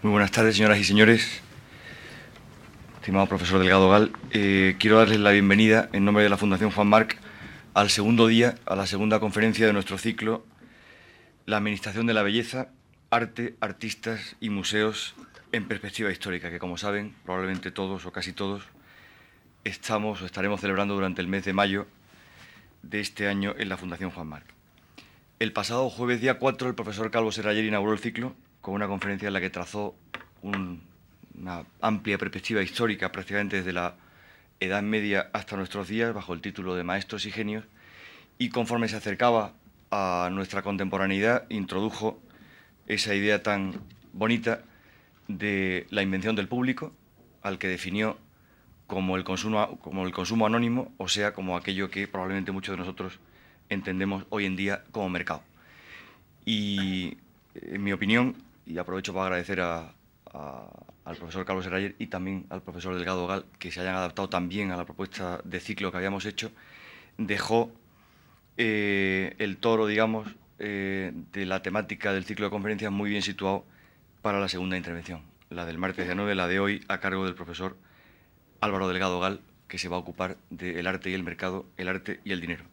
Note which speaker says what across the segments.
Speaker 1: Muy buenas tardes, señoras y señores. Estimado profesor Delgado Gal, eh, quiero darles la bienvenida en nombre de la Fundación Juan Marc al segundo día, a la segunda conferencia de nuestro ciclo, La Administración de la Belleza, Arte, Artistas y Museos en Perspectiva Histórica, que como saben, probablemente todos o casi todos, estamos o estaremos celebrando durante el mes de mayo de este año en la Fundación Juan Marc. El pasado jueves día 4, el profesor Calvo Serrayer inauguró el ciclo con una conferencia en la que trazó una amplia perspectiva histórica prácticamente desde la Edad Media hasta nuestros días bajo el título de Maestros y Genios y conforme se acercaba a nuestra contemporaneidad introdujo esa idea tan bonita de la invención del público al que definió como el consumo, como el consumo anónimo, o sea, como aquello que probablemente muchos de nosotros entendemos hoy en día como mercado. Y en mi opinión, y aprovecho para agradecer al profesor Carlos Herayer y también al profesor Delgado Gal que se hayan adaptado también a la propuesta de ciclo que habíamos hecho, dejó eh, el toro, digamos, eh, de la temática del ciclo de conferencias muy bien situado para la segunda intervención, la del martes de 9, la de hoy, a cargo del profesor Álvaro Delgado Gal, que se va a ocupar del arte y el mercado, el arte y el dinero.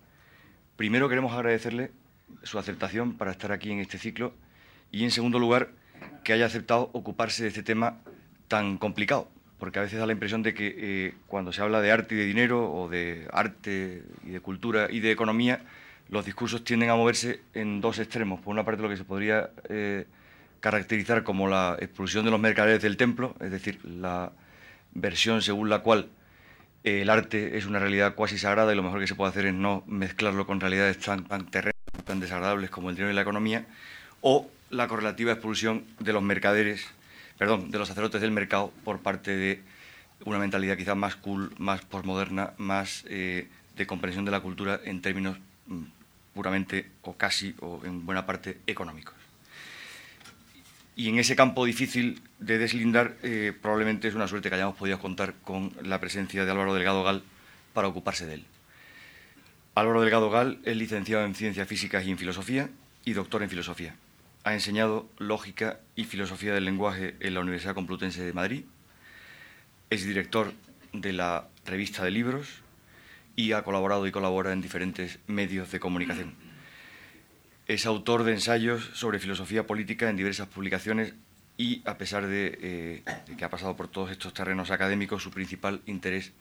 Speaker 1: Primero queremos agradecerle su aceptación para estar aquí en este ciclo y, en segundo lugar, que haya aceptado ocuparse de este tema tan complicado, porque a veces da la impresión de que eh, cuando se habla de arte y de dinero, o de arte y de cultura y de economía, los discursos tienden a moverse en dos extremos. Por una parte, lo que se podría eh, caracterizar como la expulsión de los mercaderes del templo, es decir, la versión según la cual el arte es una realidad cuasi sagrada y lo mejor que se puede hacer es no mezclarlo con realidades tan, tan terrenas, tan desagradables como el dinero y la economía, o la correlativa expulsión de los mercaderes, perdón, de los sacerdotes del mercado por parte de una mentalidad quizás más cool, más postmoderna, más eh, de comprensión de la cultura en términos mm, puramente o casi o en buena parte económicos. Y en ese campo difícil de deslindar, eh, probablemente es una suerte que hayamos podido contar con la presencia de Álvaro Delgado Gal para ocuparse de él. Álvaro Delgado Gal es licenciado en Ciencias Físicas y en Filosofía y doctor en Filosofía ha enseñado lógica y filosofía del lenguaje en la Universidad Complutense de Madrid, es director de la revista de libros y ha colaborado y colabora en diferentes medios de comunicación. Es autor de ensayos sobre filosofía política en diversas publicaciones y, a pesar de, eh, que ha pasado por todos estos terrenos académicos, su principal interés,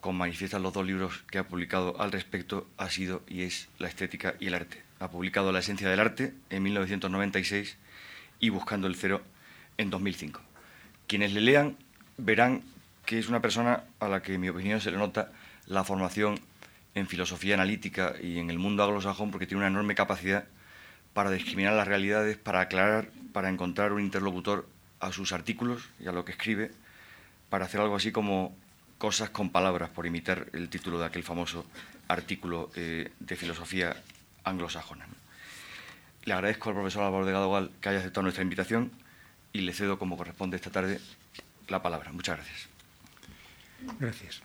Speaker 1: como manifiestan los dos libros que ha publicado al respecto, ha sido y es la estética y el arte ha publicado La esencia del arte en 1996 y Buscando el cero en 2005. Quienes le lean verán que es una persona a la que, en mi opinión, se le nota la formación en filosofía analítica y en el mundo anglosajón porque tiene una enorme capacidad para discriminar las realidades, para aclarar, para encontrar un interlocutor a sus artículos y a lo que escribe, para hacer algo así como cosas con palabras, por imitar el título de aquel famoso artículo eh, de filosofía anglosajona. Le agradezco al profesor Álvaro de Gadogal que haya aceptado nuestra invitación y le cedo, como corresponde esta tarde, la palabra. Muchas gracias.
Speaker 2: Gracias.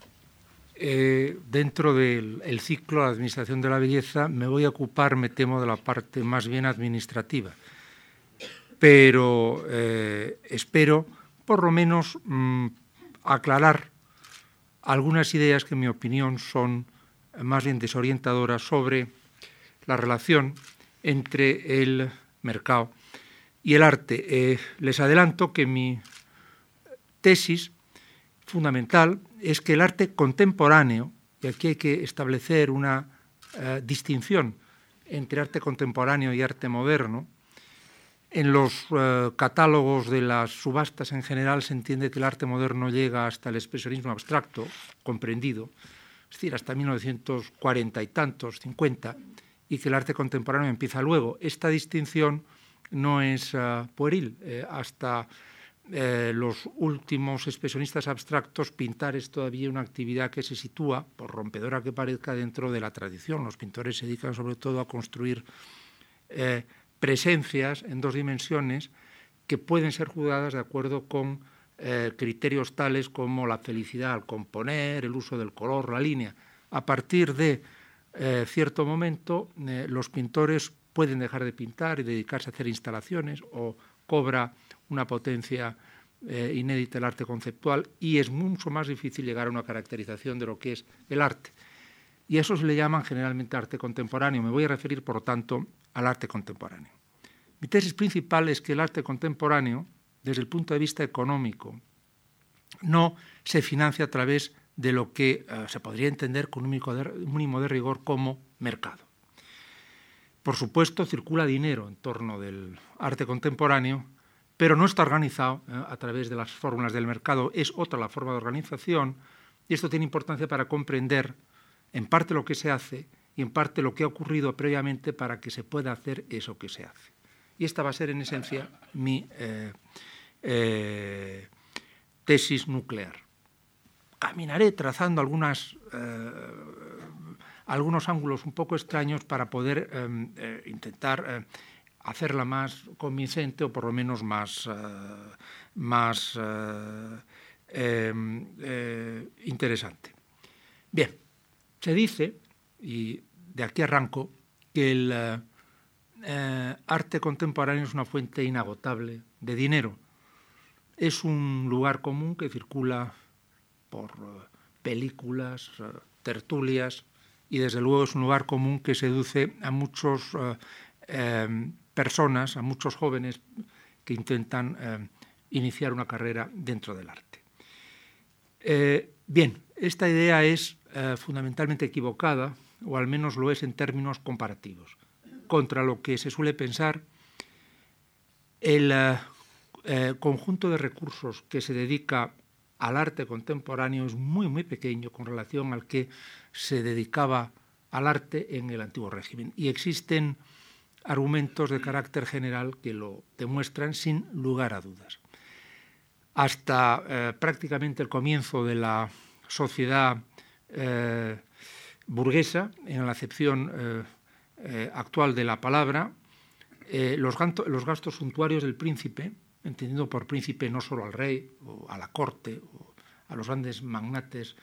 Speaker 2: Eh, dentro del ciclo de Administración de la Belleza me voy a ocupar, me temo, de la parte más bien administrativa. Pero eh, espero, por lo menos, mm, aclarar algunas ideas que, en mi opinión, son más bien desorientadoras sobre la relación entre el mercado y el arte. Eh, les adelanto que mi tesis fundamental es que el arte contemporáneo, y aquí hay que establecer una eh, distinción entre arte contemporáneo y arte moderno, en los eh, catálogos de las subastas en general se entiende que el arte moderno llega hasta el expresionismo abstracto, comprendido, es decir, hasta 1940 y tantos, 50, y que el arte contemporáneo empieza luego. Esta distinción no es uh, pueril. Eh, hasta eh, los últimos expresionistas abstractos, pintar es todavía una actividad que se sitúa, por rompedora que parezca, dentro de la tradición. Los pintores se dedican sobre todo a construir eh, presencias en dos dimensiones que pueden ser juzgadas de acuerdo con criterios tales como la felicidad al componer, el uso del color, la línea. A partir de eh, cierto momento, eh, los pintores pueden dejar de pintar y dedicarse a hacer instalaciones o cobra una potencia eh, inédita el arte conceptual y es mucho más difícil llegar a una caracterización de lo que es el arte. Y eso se le llaman generalmente arte contemporáneo. Me voy a referir, por lo tanto, al arte contemporáneo. Mi tesis principal es que el arte contemporáneo, desde el punto de vista económico, no se financia a través de lo que uh, se podría entender con un mínimo de rigor como mercado. Por supuesto, circula dinero en torno del arte contemporáneo, pero no está organizado eh, a través de las fórmulas del mercado, es otra la forma de organización, y esto tiene importancia para comprender en parte lo que se hace y en parte lo que ha ocurrido previamente para que se pueda hacer eso que se hace. Y esta va a ser en esencia mi eh, eh, tesis nuclear. Caminaré trazando algunas algunos ángulos un poco extraños para poder em, eh, intentar eh, hacerla más convincente o por lo menos más, eh, más em, interesante. Bien, se dice, y de aquí arranco, que el arte contemporáneo es una fuente inagotable de dinero. Es un lugar común que circula por películas, tertulias, y desde luego es un lugar común que seduce a muchas eh, em, personas, a muchos jóvenes que intentan em, iniciar una carrera dentro del arte. Eh, bien, esta idea es eh, fundamentalmente equivocada, o al menos lo es en términos comparativos, contra lo que se suele pensar el conjunto de recursos que se dedica al arte contemporáneo es muy, muy pequeño con relación al que se dedicaba al arte en el antiguo régimen. Y existen argumentos de carácter general que lo demuestran sin lugar a dudas. Hasta eh, prácticamente el comienzo de la sociedad eh, burguesa, en la acepción eh, actual de la palabra, los, los gastos suntuarios del príncipe entendiendo por príncipe no solo al rey o a la corte o a los grandes magnates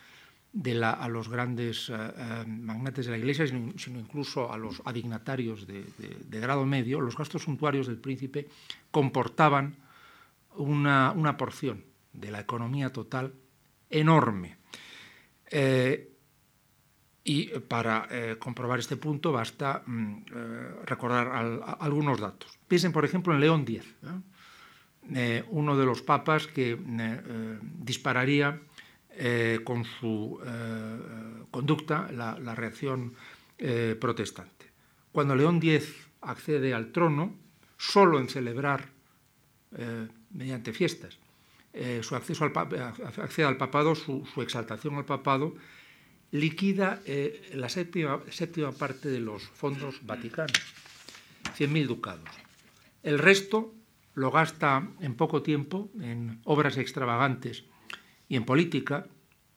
Speaker 2: de la, a los grandes uh, uh, magnates de la Iglesia, sino, incluso a los adignatarios de, de, grado medio, los gastos suntuarios del príncipe comportaban una, una porción de la economía total enorme. Eh, y para eh, comprobar este punto basta mm, eh, recordar al, a, algunos datos. Piensen, por ejemplo, en León X. ¿eh? uno de los papas que eh, dispararía eh, con su conducta la, reacción protestante. Cuando León X accede al trono, solo en celebrar mediante fiestas su acceso al, al papado, su, su, exaltación al papado, liquida la séptima, séptima parte de los fondos vaticanos, 100.000 ducados. El resto lo gasta en poco tiempo en obras extravagantes y en política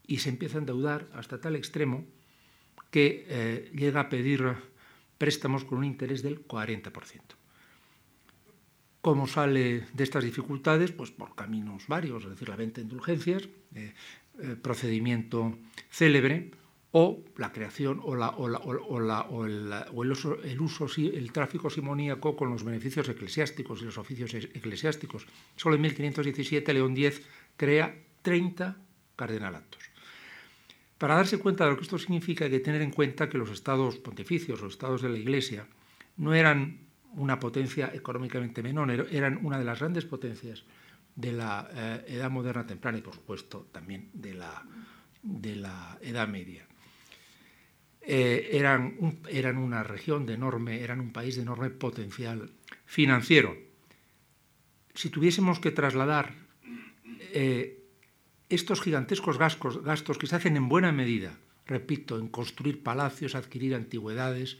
Speaker 2: y se empieza a endeudar hasta tal extremo que eh, llega a pedir préstamos con un interés del 40%. ¿Cómo sale de estas dificultades? Pues por caminos varios, es decir, la venta de indulgencias, eh, eh, procedimiento célebre, o la creación o, o, o, o el, uso, el, tráfico simoníaco con los beneficios eclesiásticos y los oficios eclesiásticos. Solo en 1517 León X crea 30 cardenalatos. Para darse cuenta de lo que esto significa hay que tener en cuenta que los estados pontificios, los estados de la Iglesia, no eran una potencia económicamente menor, eran una de las grandes potencias de la eh, Edad Moderna temprana y, por supuesto, también de la, de la Edad Media eh, eran, un, eran una región de enorme, eran un país de enorme potencial financiero. Si tuviésemos que trasladar eh, estos gigantescos gastos, gastos que se hacen en buena medida, repito, en construir palacios, adquirir antigüedades,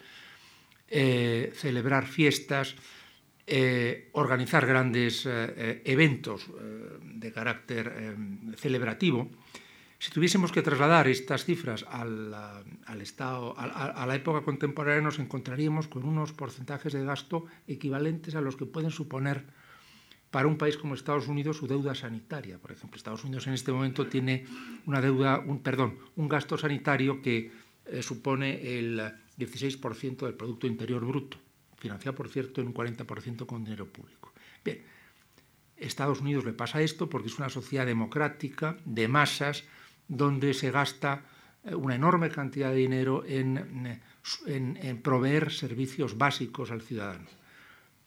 Speaker 2: eh, celebrar fiestas, organizar grandes eventos de carácter celebrativo, si tuviésemos que trasladar estas cifras al, al estado, a, la época contemporánea, nos encontraríamos con unos porcentajes de gasto equivalentes a los que pueden suponer para un país como Estados Unidos su deuda sanitaria. Por ejemplo, Estados Unidos en este momento tiene una deuda, un, perdón, un gasto sanitario que eh, supone el 16% del Producto Interior Bruto. financiada, por cierto, en un 40% con dinero público. Bien, Estados Unidos le pasa esto porque es una sociedad democrática, de masas, donde se gasta eh, una enorme cantidad de dinero en, proveer servicios básicos al ciudadano.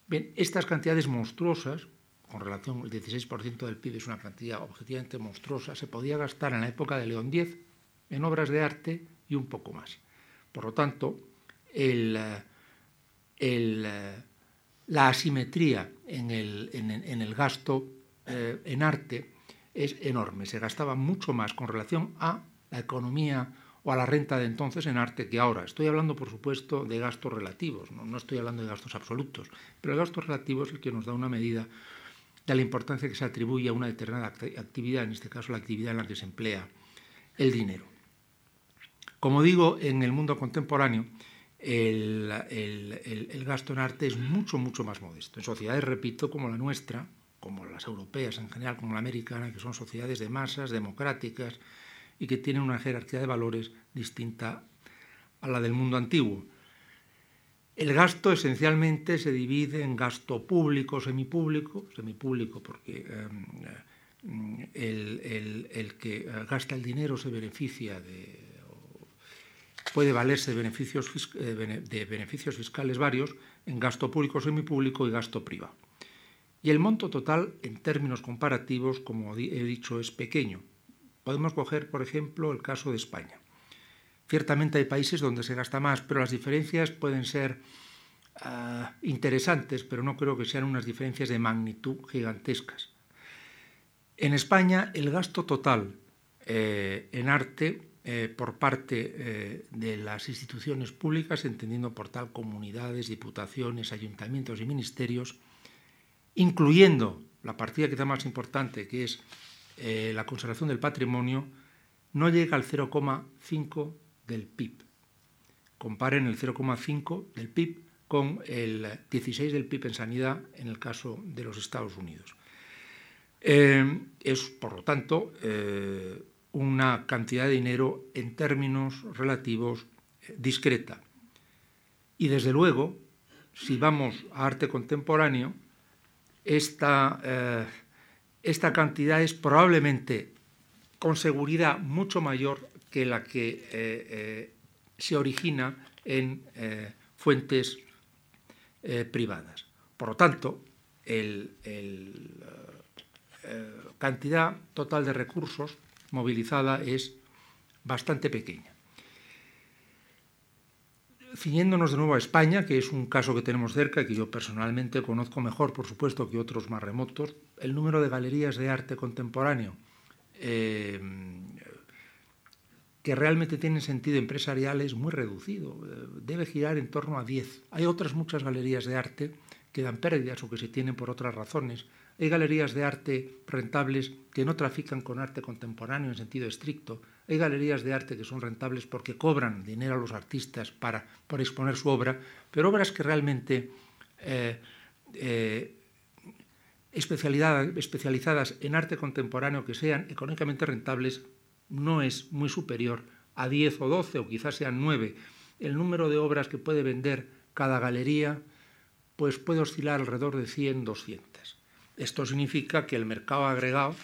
Speaker 2: Bien, estas cantidades monstruosas, con relación al 16% del PIB es una cantidad objetivamente monstruosa, se podía gastar en la época de León X en obras de arte y un poco más. Por lo tanto, la asimetría en el, en, en el gasto eh, en arte es enorme. Se gastaba mucho más con relación a la economía o a la renta de entonces en arte que ahora. Estoy hablando, por supuesto, de gastos relativos, no, no estoy hablando de gastos absolutos, pero el gasto relativo es el que nos da una medida de la importancia que se atribuye a una determinada actividad, en este caso la actividad en la que se emplea el dinero. Como digo, en el mundo contemporáneo el, gasto en arte es mucho, mucho más modesto. En sociedades, repito, como la nuestra, como las europeas en general, como la americana, que son sociedades de masas, democráticas y que tienen una jerarquía de valores distinta a la del mundo antiguo. El gasto esencialmente se divide en gasto público, semipúblico, semipúblico porque em, el, el, que gasta el dinero se beneficia de, puede valerse de beneficios, eh, de beneficios fiscales varios en gasto público, semipúblico y gasto privado. Y el monto total, en términos comparativos, como he dicho, es pequeño. Podemos coger, por ejemplo, el caso de España. Ciertamente hay países donde se gasta más, pero las diferencias pueden ser ah, interesantes, pero no creo que sean unas diferencias de magnitud gigantescas. En España, el gasto total eh, en arte eh, por parte eh, de las instituciones públicas, entendiendo por tal comunidades, diputaciones, ayuntamientos y ministerios, incluyendo la partida quizá más importante, que es eh, la conservación del patrimonio, no llega al 0,5 del PIB. Comparen el 0,5 del PIB con el 16 del PIB en sanidad en el caso de los Estados Unidos. es, por lo tanto, una cantidad de dinero en términos relativos eh, discreta. Y desde luego, si vamos a arte contemporáneo, esta, eh, esta cantidad es probablemente con seguridad mucho mayor que la que eh, se origina en fuentes privadas. Por lo tanto, la cantidad total de recursos movilizada es bastante pequeña. Ciñéndonos de nuevo a España, que es un caso que tenemos cerca y que yo personalmente conozco mejor, por supuesto, que otros más remotos, el número de galerías de arte contemporáneo eh, que realmente tienen sentido empresarial es muy reducido, debe girar en torno a 10. Hay otras muchas galerías de arte que dan pérdidas o que se tienen por otras razones, hay galerías de arte rentables que no trafican con arte contemporáneo en sentido estricto. Hay galerías de arte que son rentables porque cobran dinero a los artistas para, exponer su obra, pero obras que realmente eh, eh, especializadas en arte contemporáneo que sean económicamente rentables no es muy superior a 10 o 12 o quizás sean 9. El número de obras que puede vender cada galería pues puede oscilar alrededor de 100, 200. Esto significa que el mercado agregado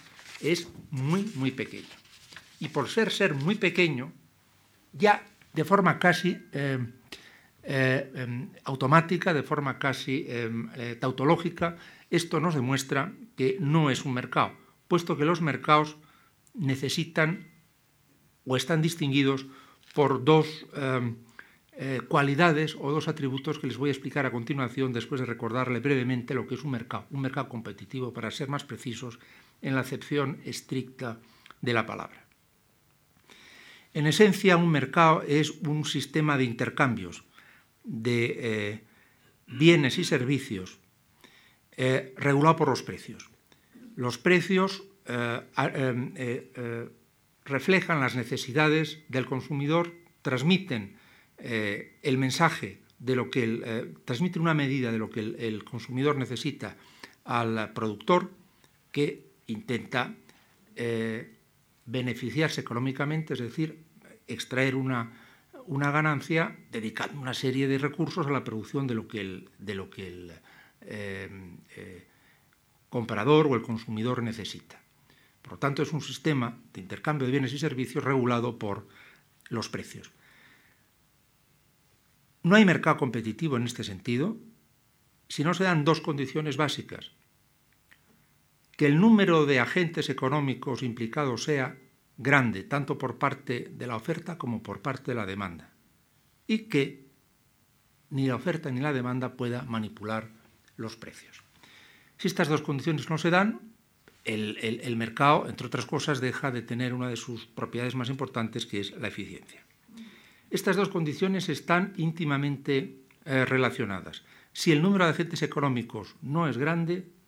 Speaker 2: es muy, muy pequeño. Y por ser ser muy pequeño, ya de forma casi eh, eh, em, automática, de forma casi em, eh, tautológica, esto nos demuestra que no es un mercado, puesto que los mercados necesitan o están distinguidos por dos em, cualidades o dos atributos que les voy a explicar a continuación después de recordarle brevemente lo que es un mercado, un mercado competitivo, para ser más precisos en la acepción estricta de la palabra. En esencia, un mercado es un sistema de intercambios de eh, bienes y servicios eh, regulado por los precios. Los precios reflejan las necesidades del consumidor, transmiten eh, el mensaje de lo que el, eh, una medida de lo que el, consumidor necesita al productor que intenta eh, beneficiarse económicamente, es decir, extraer una, una ganancia dedicando una serie de recursos a la producción de lo que el, de lo que el eh, eh, comprador o el consumidor necesita. Por lo tanto, es un sistema de intercambio de bienes y servicios regulado por los precios. No hay mercado competitivo en este sentido si no se dan dos condiciones básicas. Que el número de agentes económicos implicados sea grande, tanto por parte de la oferta como por parte de la demanda, y que ni la oferta ni la demanda pueda manipular los precios. Si estas dos condiciones no se dan, el, mercado, entre otras cosas, deja de tener una de sus propiedades más importantes, que es la eficiencia. Estas dos condiciones están íntimamente eh, relacionadas. Si el número de agentes económicos no es grande,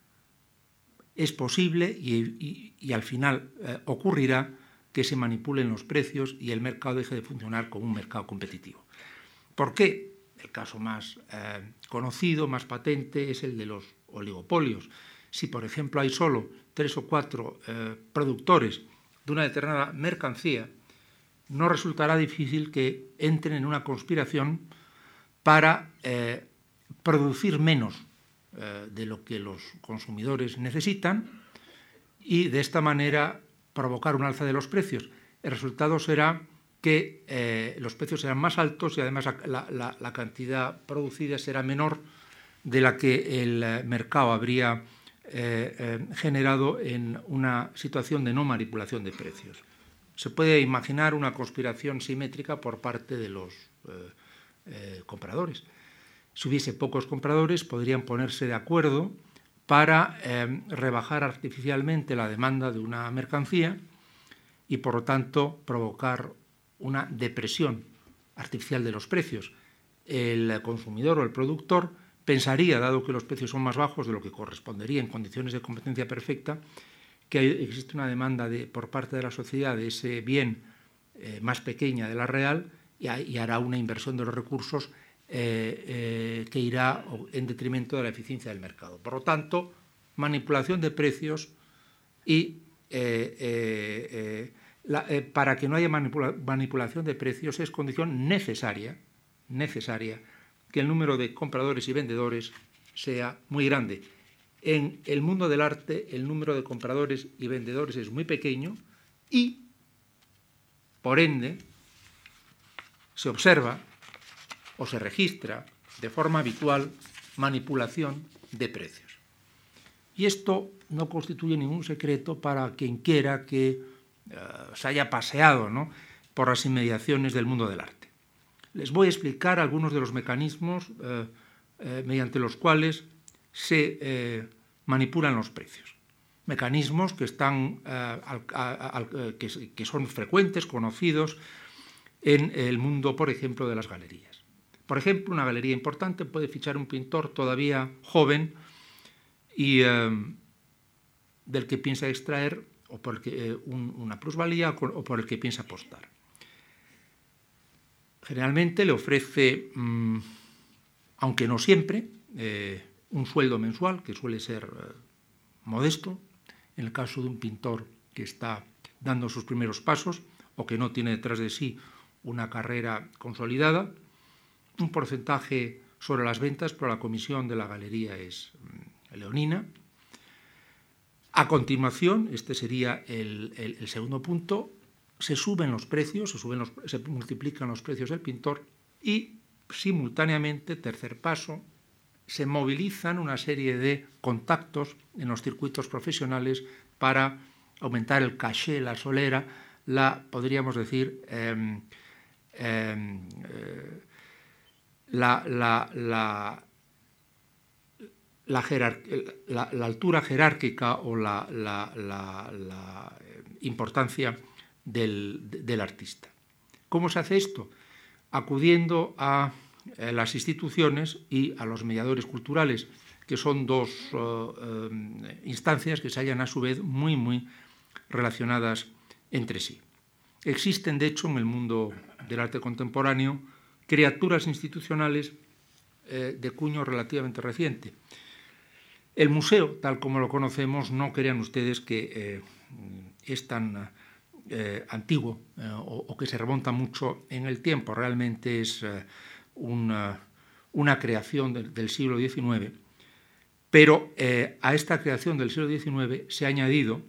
Speaker 2: es posible y, al final eh, ocurrirá que se manipulen los precios y el mercado deje de funcionar como un mercado competitivo. ¿Por qué? El caso más eh, conocido, más patente, es el de los oligopolios. Si, por ejemplo, hay solo tres o cuatro eh, productores de una determinada mercancía, no resultará difícil que entren en una conspiración para producir menos de lo que los consumidores necesitan y de esta manera provocar un alza de los precios. El resultado será que eh, los precios serán más altos y además la, cantidad producida será menor de la que el eh, mercado habría eh, generado en una situación de no manipulación de precios. Se puede imaginar una conspiración simétrica por parte de los compradores. Si hubiese pocos compradores, podrían ponerse de acuerdo para eh, rebajar artificialmente la demanda de una mercancía y por lo tanto provocar una depresión artificial de los precios. El consumidor o el productor pensaría, dado que los precios son más bajos de lo que correspondería en condiciones de competencia perfecta, que existe una demanda de, por parte de la sociedad de ese bien eh, más pequeña de la real y hará una inversión de los recursos eh, eh, que irá en detrimento de la eficiencia del mercado. Por lo tanto, manipulación de precios y eh, para que no haya manipulación de precios es condición necesaria, necesaria que el número de compradores y vendedores sea muy grande. En el mundo del arte el número de compradores y vendedores es muy pequeño y, por ende, se observa o se registra de forma habitual manipulación de precios. Y esto no constituye ningún secreto para quien quiera que eh, se haya paseado por las inmediaciones del mundo del arte. Les voy a explicar algunos de los mecanismos eh, eh, mediante los cuales se manipulan los precios. Mecanismos que, están, que son frecuentes, conocidos en el mundo, por ejemplo, de las galerías. Por ejemplo, una galería importante puede fichar un pintor todavía joven y em, del que piensa extraer o por eh, una plusvalía o por el que piensa apostar. Generalmente le ofrece, mm, aunque no siempre, eh, un sueldo mensual que suele ser eh, modesto, en el caso de un pintor que está dando sus primeros pasos o que no tiene detrás de sí una carrera consolidada, un porcentaje sobre las ventas, pero la comisión de la galería es mm, leonina. A continuación, este sería el, segundo punto, se suben los precios, se, multiplican los precios del pintor y simultáneamente, tercer paso, se movilizan una serie de contactos en los circuitos profesionales para aumentar el caché, la solera, la, podríamos decir, em, em, eh, la, la, la, altura jerárquica o la, importancia del, artista. ¿Cómo se hace esto? Acudiendo a eh, las instituciones y a los mediadores culturales, que son dos eh, eh, instancias que se hallan a su vez muy, muy relacionadas entre sí. Existen, de hecho, en el mundo del arte contemporáneo criaturas institucionales eh, de cuño relativamente reciente. El museo, tal como lo conocemos, no crean ustedes que eh, es tan antiguo o, que se remonta mucho en el tiempo, realmente es una, creación del siglo XIX, pero a esta creación del siglo XIX se ha añadido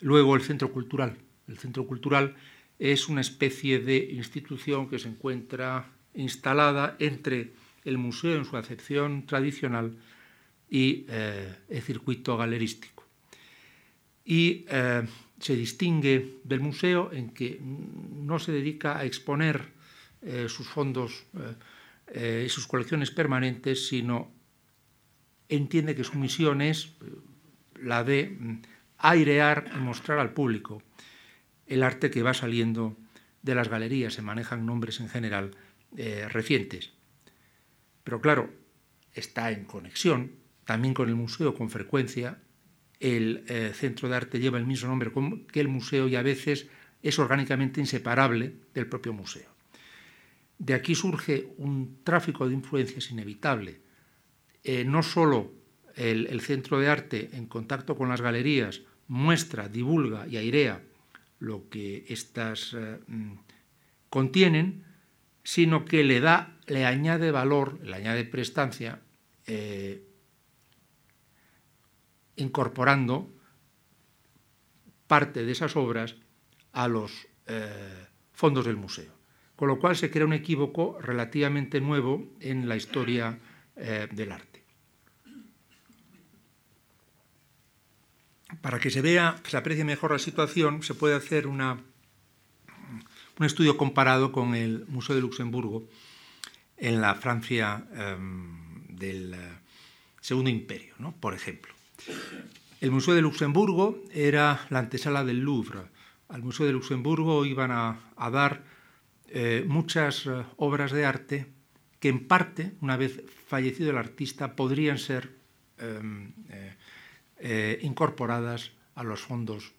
Speaker 2: luego el centro cultural. El centro cultural es una especie de institución que se encuentra instalada entre el museo en su acepción tradicional y eh, el circuito galerístico. Y eh, se distingue del museo en que no se dedica a exponer eh, sus fondos y sus colecciones permanentes, sino entiende que su misión es la de mm, airear y mostrar al público el arte que va saliendo de las galerías. Se manejan nombres en general eh, recientes. Pero claro, está en conexión también con el museo con frecuencia. El eh, centro de arte lleva el mismo nombre que el museo y a veces es orgánicamente inseparable del propio museo. De aquí surge un tráfico de influencias inevitable. Eh, no solo el, centro de arte en contacto con las galerías muestra, divulga y airea lo que éstas mm, contienen, sino que le da, le añade valor, le añade prestancia, eh, incorporando parte de esas obras a los eh, fondos del museo. Con lo cual se crea un equívoco relativamente nuevo en la historia del arte. Para que se vea, se aprecie mejor la situación, se puede hacer una, un estudio comparado con el Museo de Luxemburgo en la Francia em, del eh, Segundo Imperio, por ejemplo. El Museo de Luxemburgo era la antesala del Louvre. Al Museo de Luxemburgo iban a, dar eh, muchas eh, obras de arte que en parte, una vez fallecido el artista, podrían ser em, incorporadas a los fondos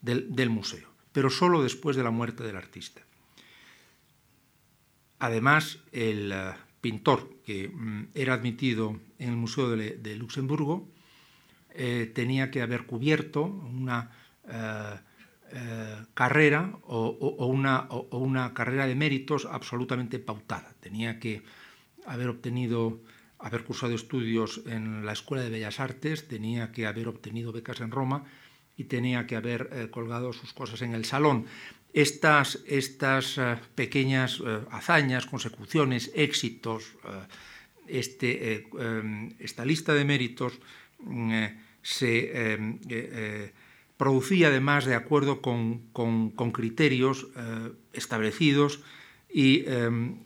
Speaker 2: del, museo, pero solo después de la muerte del artista. Además, el eh, pintor que mm, era admitido en el Museo de, Luxemburgo tenía que haber cubierto una carrera o, una, o, una, carrera de méritos absolutamente pautada. Tenía que haber obtenido haber cursado estudios en la Escuela de Bellas Artes, tenía que haber obtenido becas en Roma y tenía que haber eh, colgado sus cosas en el salón. Estas, estas eh, pequeñas eh, hazañas, consecuciones, éxitos, este, esta lista de méritos mm, se producía además de acuerdo con, con criterios establecidos y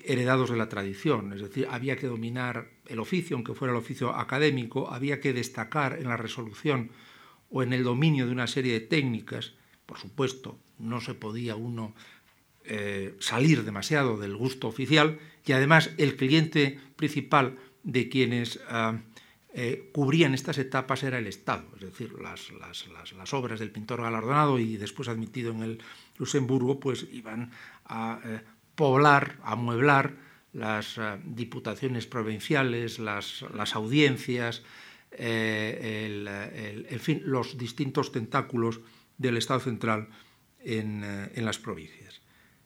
Speaker 2: heredados de la tradición. Es decir, había que dominar el oficio, aunque fuera el oficio académico, había que destacar en la resolución o en el dominio de una serie de técnicas. Por supuesto, no se podía uno eh, salir demasiado del gusto oficial y además el cliente principal de quienes ah, eh, cubrían estas etapas era el Estado, es decir, las, las, obras del pintor galardonado y después admitido en el Luxemburgo, pues iban a eh, poblar, a amueblar las eh, diputaciones provinciales, las, audiencias, eh, en fin, los distintos tentáculos del Estado central en, eh, en, las provincias.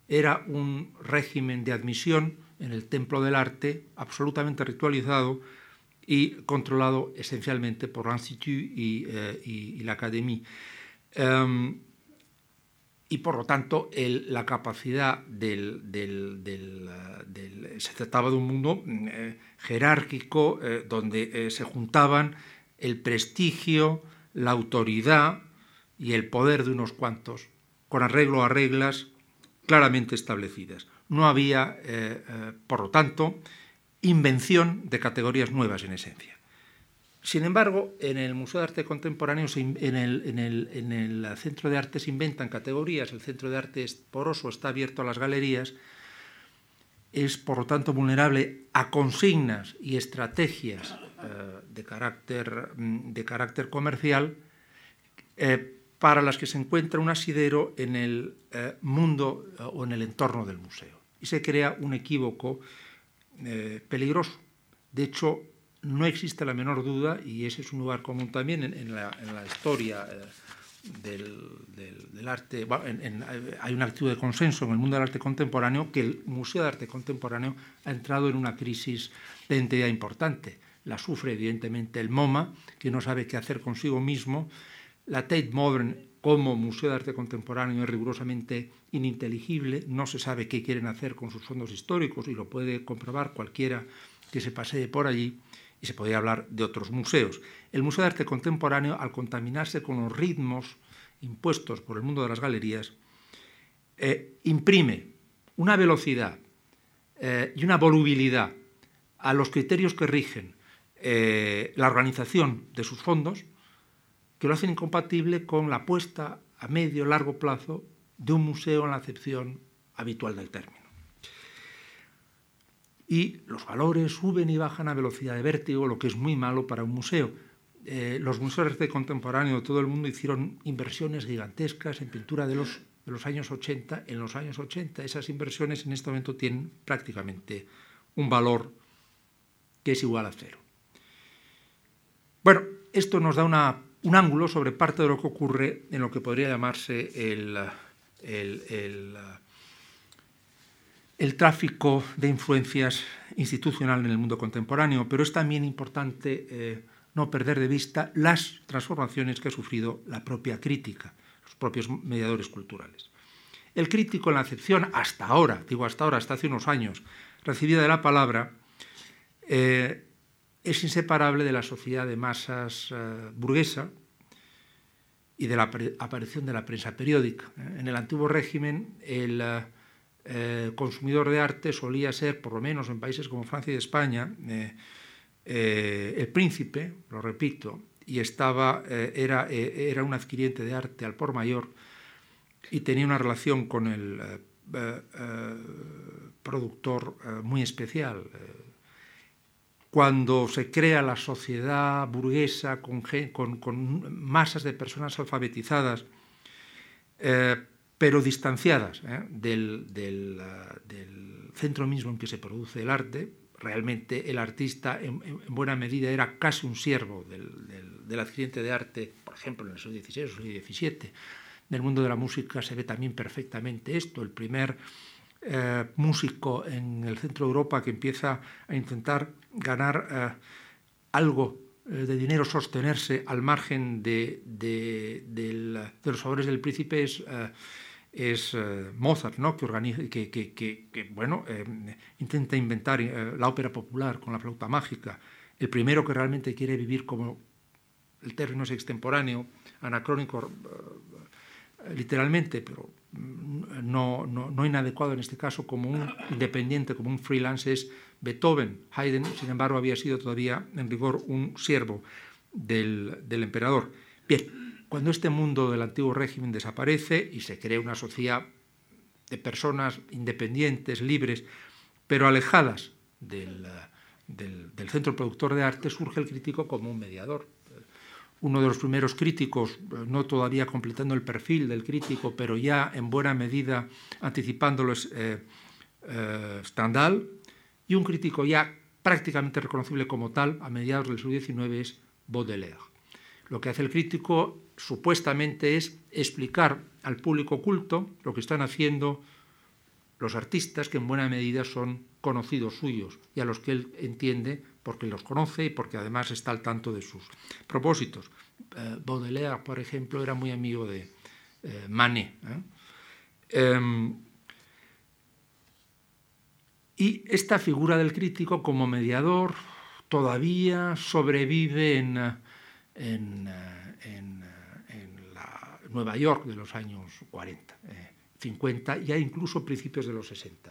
Speaker 2: Era un régimen de admisión en el templo del arte absolutamente ritualizado y controlado esencialmente por l'Institut y, y, la Académie. Em, y por lo tanto la capacidad del, se trataba de un mundo eh, jerárquico eh, donde eh, se juntaban el prestigio, la autoridad y el poder de unos cuantos, con arreglo a reglas claramente establecidas. No había, por lo tanto, invención de categorías nuevas en esencia. Sin embargo, en el Museo de Arte Contemporáneo, en el, Centro de Arte se inventan categorías, el Centro de Arte es poroso, está abierto a las galerías, es por lo tanto vulnerable a consignas y estrategias eh, de, carácter, mm, de, carácter, comercial eh, para las que se encuentra un asidero en el eh, mundo o en el entorno del museo. Y se crea un equívoco peligroso. De hecho, no existe la menor duda, y ese es un lugar común también en, la, historia eh, del, arte, hay una actitud de consenso en el mundo del arte contemporáneo que el Museo de Arte Contemporáneo ha entrado en una crisis de identidad importante. La sufre evidentemente el MoMA, que no sabe qué hacer consigo mismo. La Tate Modern como Museo de Arte Contemporáneo es rigurosamente ininteligible, no se sabe qué quieren hacer con sus fondos históricos y lo puede comprobar cualquiera que se pasee por allí se podría hablar de otros museos. El Museo de Arte Contemporáneo, al contaminarse con los ritmos impuestos por el mundo de las galerías, eh, imprime una velocidad eh, y una volubilidad a los criterios que rigen eh, la organización de sus fondos que lo hacen incompatible con la apuesta a medio largo plazo de un museo en la acepción habitual del término y los valores suben y bajan a velocidad de vértigo, lo que es muy malo para un museo. Eh, los museos de contemporáneo de todo el mundo hicieron inversiones gigantescas en pintura de los, años 80. En los años 80 esas inversiones en este momento tienen prácticamente un valor que es igual a cero. Bueno, esto nos da un ángulo sobre parte de lo que ocurre en lo que podría llamarse el el tráfico de influencias institucional en el mundo contemporáneo, pero es también importante eh, no perder de vista las transformaciones que ha sufrido la propia crítica, los propios mediadores culturales. El crítico, en la acepción hasta ahora, digo hasta ahora, hasta hace unos años, recibida de la palabra, eh, es inseparable de la sociedad de masas eh, burguesa y de la aparición de la prensa periódica. En el antiguo régimen, el eh, consumidor de arte solía ser, por lo menos en países como Francia y España, eh, eh, el príncipe, lo repito, y estaba, era, era un adquiriente de arte al por mayor y tenía una relación con el productor muy especial. Cuando se crea la sociedad burguesa con, masas de personas alfabetizadas, pero distanciadas ¿eh? del, del, centro mismo en que se produce el arte. Realmente el artista en, buena medida era casi un siervo del, del, de arte, por ejemplo, en el siglo XVI o siglo XVII. En el mundo de la música se ve también perfectamente esto. El primer eh, músico en el centro de Europa que empieza a intentar ganar eh, algo de dinero, sostenerse al margen de, los favores del príncipe es eh, Mozart, ¿no? que, organiza, que, que, que bueno, eh, intenta inventar eh, la ópera popular con la flauta mágica. El primero que realmente quiere vivir como el término es extemporáneo, anacrónico literalmente, pero mm, no, no, no, inadecuado en este caso, como un independiente, como un freelance, es Beethoven. Haydn, sin embargo, había sido todavía en rigor un siervo del, del emperador. Bien, cuando este mundo del antiguo régimen desaparece y se crea una sociedad de personas independientes, libres, pero alejadas del, centro productor de arte, surge el crítico como un mediador. Uno de los primeros críticos, no todavía completando el perfil del crítico, pero ya en buena medida anticipándolo es eh, eh, Stendhal, y un crítico ya prácticamente reconocible como tal a mediados del siglo XIX es Baudelaire. Lo que hace el crítico supuestamente es explicar al público culto lo que están haciendo los artistas que en buena medida son conocidos suyos y a los que él entiende porque los conoce y porque además está al tanto de sus propósitos. Eh, Baudelaire, por ejemplo, era muy amigo de eh, Manet. ¿eh? Em, y esta figura del crítico como mediador todavía sobrevive en, Nueva York de los años 40, 50 y incluso principios de los 60.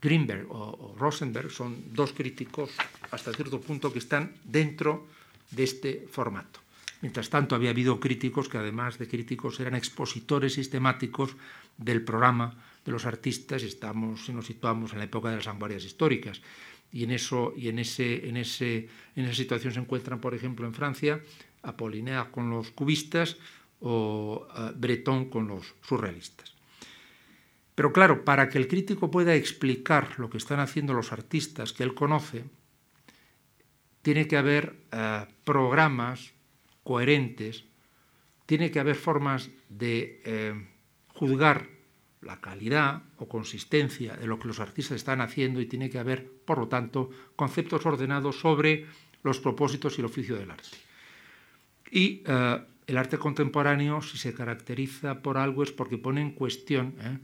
Speaker 2: Greenberg o, Rosenberg son dos críticos hasta cierto punto que están dentro de este formato. Mientras tanto, había habido críticos que, además de críticos, eran expositores sistemáticos del programa de los artistas. Estamos, si nos situamos en la época de las vanguardias históricas. Y en, eso, y en, ese, en, ese, en esa situación se encuentran, por ejemplo, en Francia, Apollinaire con los cubistas, o uh, Breton con los surrealistas. Pero claro, para que el crítico pueda explicar lo que están haciendo los artistas que él conoce, tiene que haber uh, programas coherentes tiene que haber formas de eh, juzgar la calidad o consistencia de lo que los artistas están haciendo y tiene que haber, por lo tanto, conceptos ordenados sobre los propósitos y el oficio del arte. Y eh, el arte contemporáneo, si se caracteriza por algo, es porque pone en cuestión ¿eh?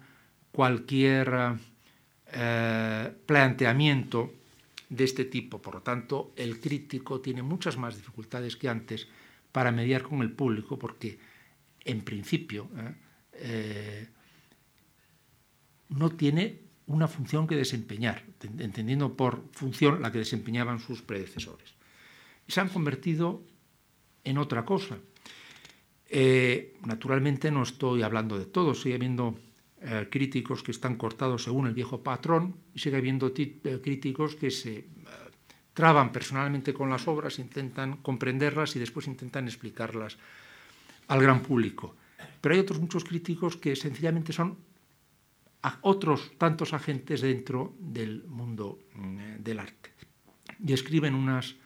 Speaker 2: cualquier eh, planteamiento de este tipo. Por lo tanto, el crítico tiene muchas más dificultades que antes para mediar con el público, porque en principio ¿eh? no tiene una función que desempeñar, entendiendo por función la que desempeñaban sus predecesores. Se han convertido en otra cosa. Eh, naturalmente no estoy hablando de todo, sigue habiendo eh, críticos que están cortados según el viejo patrón y sigue habiendo eh, críticos que se traban personalmente con las obras, intentan comprenderlas y después intentan explicarlas al gran público. Pero hay otros muchos críticos que sencillamente son otros tantos agentes dentro del mundo mm, del arte y escriben unas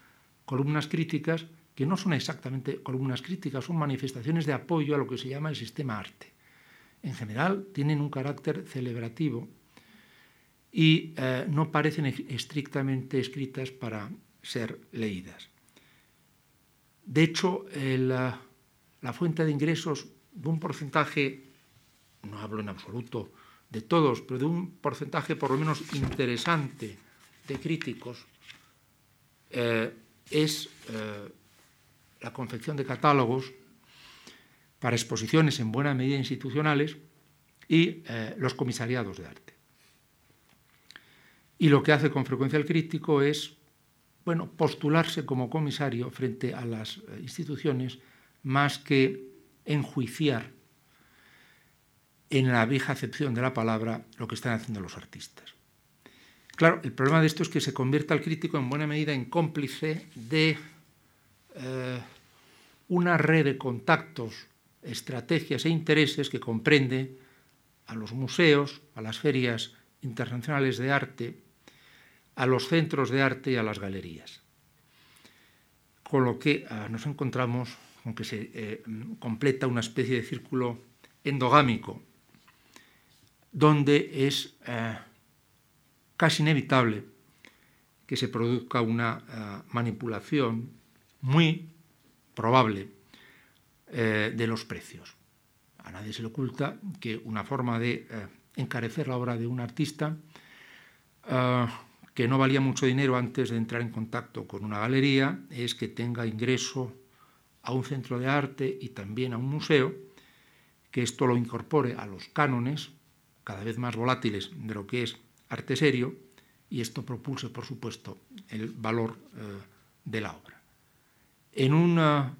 Speaker 2: columnas críticas que no son exactamente columnas críticas, son manifestaciones de apoyo a lo que se llama el sistema arte. En general tienen un carácter celebrativo y eh, no parecen estrictamente escritas para ser leídas. De hecho, la, la fuente de ingresos de un porcentaje, no hablo en absoluto de todos, pero de un porcentaje por lo menos interesante de críticos, eh, es eh, la confección de catálogos para exposiciones en buena medida institucionales y eh, los comisariados de arte. Y lo que hace con frecuencia el crítico es bueno, postularse como comisario frente a las eh, instituciones más que enjuiciar en la vieja acepción de la palabra lo que están haciendo los artistas. Claro, el problema de esto es que se convierta el crítico en buena medida en cómplice de eh, una red de contactos, estrategias e intereses que comprende a los museos, a las ferias internacionales de arte, a los centros de arte y a las galerías. Con lo que ah, nos encontramos con que se eh, completa una especie de círculo endogámico, donde es eh, casi inevitable que se produzca una ah, manipulación muy probable eh, de los precios. A nadie se le oculta que una forma de eh, encarecer la obra de un artista eh, que no valía mucho dinero antes de entrar en contacto con una galería es que tenga ingreso a un centro de arte y también a un museo, que esto lo incorpore a los cánones cada vez más volátiles de lo que es arte serio y esto propulse, por supuesto, el valor de la obra en un eh,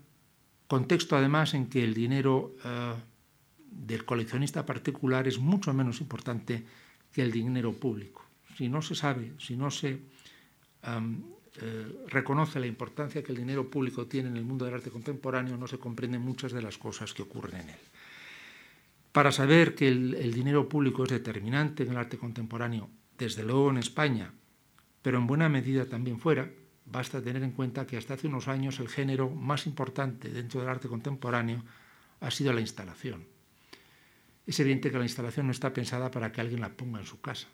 Speaker 2: contexto además en que el dinero eh, del coleccionista particular es mucho menos importante que el dinero público. Si no se sabe, si no se eh, reconoce la importancia que el dinero público tiene en el mundo del arte contemporáneo, no se comprenden muchas de las cosas que ocurren en él. Para saber que el dinero público es determinante en el arte contemporáneo, desde luego en España, pero en buena medida también fuera, Basta tener en cuenta que hasta hace unos años el género más importante dentro del arte contemporáneo ha sido la instalación. Es evidente que la instalación no está pensada para que alguien la ponga en su casa.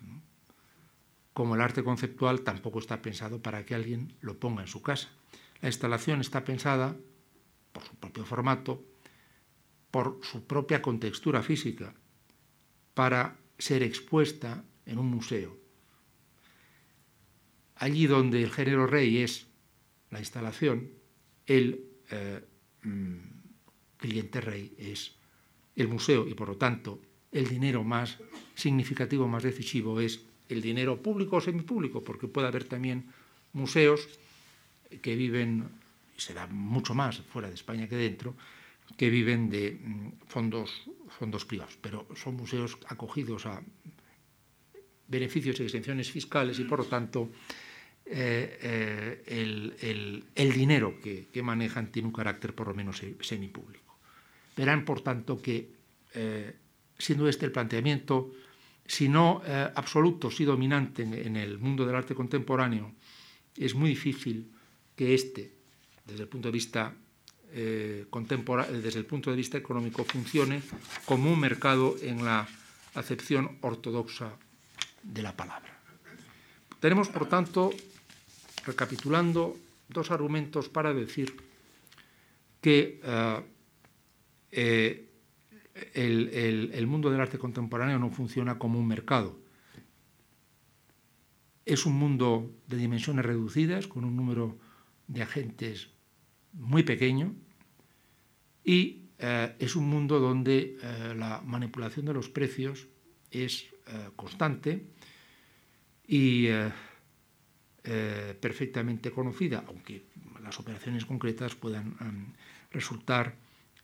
Speaker 2: Como el arte conceptual tampoco está pensado para que alguien lo ponga en su casa. La instalación está pensada por su propio formato, por su propia contextura física, para ser expuesta en un museo, allí donde el género rey es la instalación, el eh, mm, cliente rey es el museo y por lo tanto el dinero más significativo, más decisivo es el dinero público o semipúblico, porque puede haber también museos que viven, y se da mucho más fuera de España que dentro, que viven de mm, fondos, fondos privados, pero son museos acogidos a beneficios y exenciones fiscales y por lo tanto eh, eh, el, dinero que, manejan tiene un carácter por lo menos semipúblico. Verán, por tanto, que eh, siendo este el planteamiento, si no absoluto, si dominante en, el mundo del arte contemporáneo, es muy difícil que este, desde el punto de vista eh, desde el punto de vista económico funcione como un mercado en la acepción ortodoxa de la palabra. Tenemos, por tanto, recapitulando, dos argumentos para decir que eh, eh, el, mundo del arte contemporáneo no funciona como un mercado. Es un mundo de dimensiones reducidas, con un número de agentes muy pequeño, y eh, es un mundo donde la manipulación de los precios es constante y eh, perfectamente conocida, aunque las operaciones concretas puedan resultar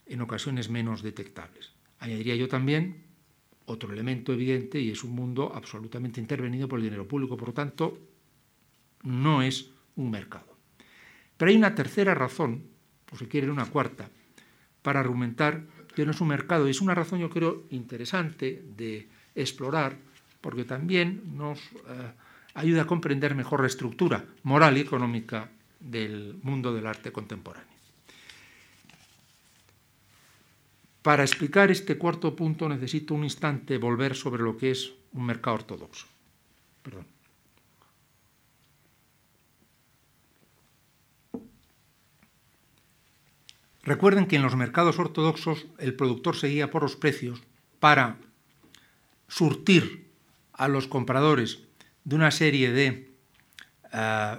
Speaker 2: en ocasiones menos detectables. Añadiría yo también otro elemento evidente y es un mundo absolutamente intervenido por el dinero público, por lo tanto, no es un mercado. Pero hay una tercera razón, o si quieren una cuarta, para argumentar que no es un mercado. Y es una razón, yo creo, interesante de explorar, porque también nos eh, ayuda a comprender mejor la estructura moral y económica del mundo del arte contemporáneo. Para explicar este cuarto punto necesito un instante volver sobre lo que es un mercado ortodoxo. Recuerden que en los mercados ortodoxos el productor seguía por los precios para surtir a los compradores de una serie de eh,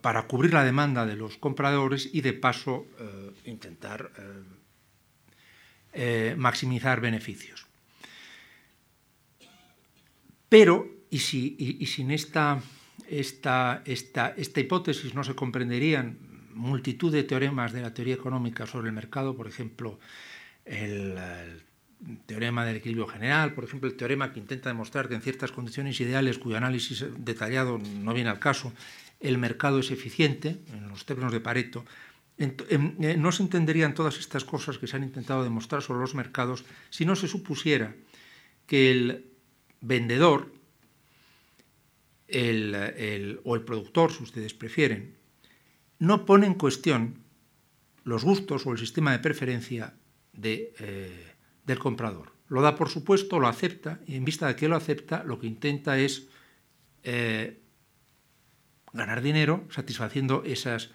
Speaker 2: para cubrir la demanda de los compradores y de paso eh, intentar eh, maximizar beneficios. Pero, y, si, y, sin esta, esta, esta, esta hipótesis no se comprenderían multitud de teoremas de la teoría económica sobre el mercado, por ejemplo, el, el teorema del equilibrio general, por ejemplo, el teorema que intenta demostrar que en ciertas condiciones ideales, cuyo análisis detallado no viene al caso, el mercado es eficiente, en los términos de Pareto, eh, no se entenderían todas estas cosas que se han intentado demostrar sobre los mercados si no se supusiera que el vendedor o el productor, si ustedes prefieren, no pone en cuestión los gustos o el sistema de preferencia de, eh, del comprador. Lo da por supuesto, lo acepta, y en vista de que lo acepta, lo que intenta es eh, ganar dinero satisfaciendo esas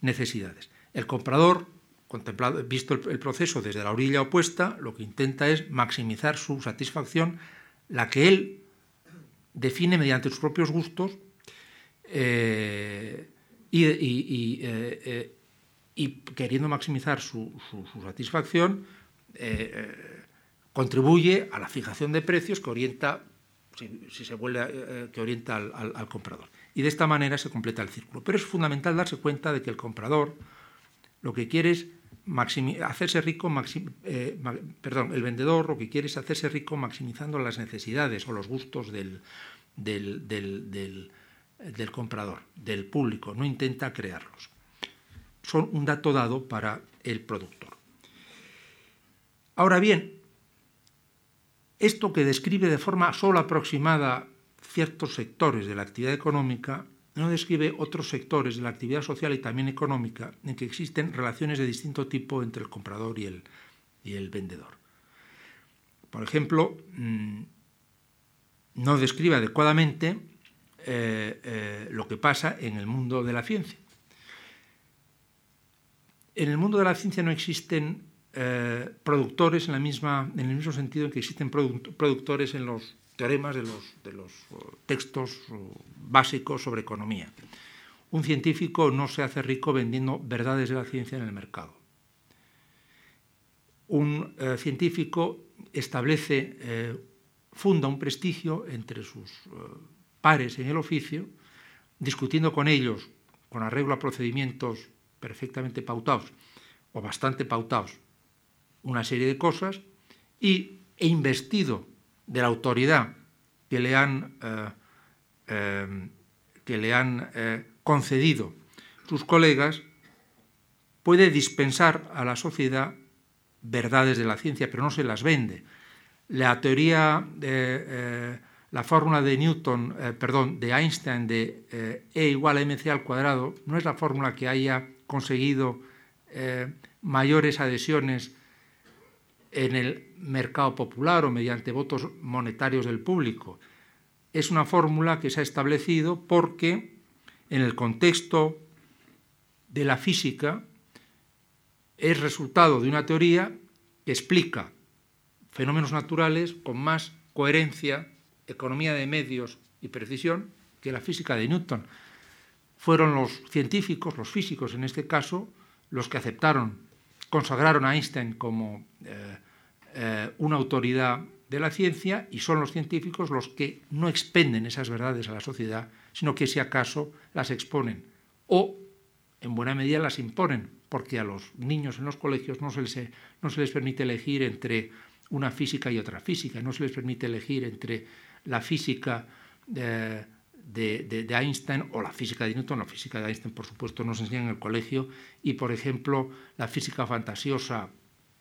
Speaker 2: necesidades. El comprador, contemplado, visto el, proceso desde la orilla opuesta, lo que intenta es maximizar su satisfacción, la que él define mediante sus propios gustos eh, eh, y, queriendo maximizar su satisfacción, eh, contribuye a la fijación de precios que orienta, si, se vuelve, eh, que orienta al, comprador. Y de esta manera se completa el círculo. Pero es fundamental darse cuenta de que el comprador lo que quiere es hacerse rico, eh, perdón, el vendedor lo que quiere es hacerse rico maximizando las necesidades o los gustos del, del, del comprador, del público, no intenta crearlos. Son un dato dado para el productor. Ahora bien, esto que describe de forma solo aproximada ciertos sectores de la actividad económica, no describe otros sectores de la actividad social y también económica en que existen relaciones de distinto tipo entre el comprador y el, y el vendedor. Por ejemplo, mm, no describe adecuadamente eh, eh, lo que pasa en el mundo de la ciencia. En el mundo de la ciencia no existen eh, productores en, la misma, en el mismo sentido en que existen productores en los teoremas de los, de los textos básicos sobre economía. Un científico no se hace rico vendiendo verdades de la ciencia en el mercado. Un eh, científico establece, eh, funda un prestigio entre sus pares en el oficio, discutiendo con ellos con arreglo a procedimientos perfectamente pautados o bastante pautados una serie de cosas y he investido de la autoridad que le han, eh, eh, que le han eh, concedido sus colegas, puede dispensar a la sociedad verdades de la ciencia, pero no se las vende. La teoría, de, la fórmula de Newton, perdón, de Einstein de E igual a mc al cuadrado, no es la fórmula que haya conseguido mayores adhesiones en el mercado popular o mediante votos monetarios del público. Es una fórmula que se ha establecido porque en el contexto de la física es resultado de una teoría que explica fenómenos naturales con más coherencia, economía de medios y precisión que la física de Newton. Fueron los científicos, los físicos en este caso, los que aceptaron, consagraron a Einstein como eh, eh, una autoridad de la ciencia y son los científicos los que no expenden esas verdades a la sociedad, sino que si acaso las exponen o en buena medida las imponen, porque a los niños en los colegios no se les, no se les permite elegir entre una física y otra física, no se les permite elegir entre la física de, de, Einstein o la física de Newton. La física de Einstein, por supuesto, no se enseña en el colegio y, por ejemplo, la física fantasiosa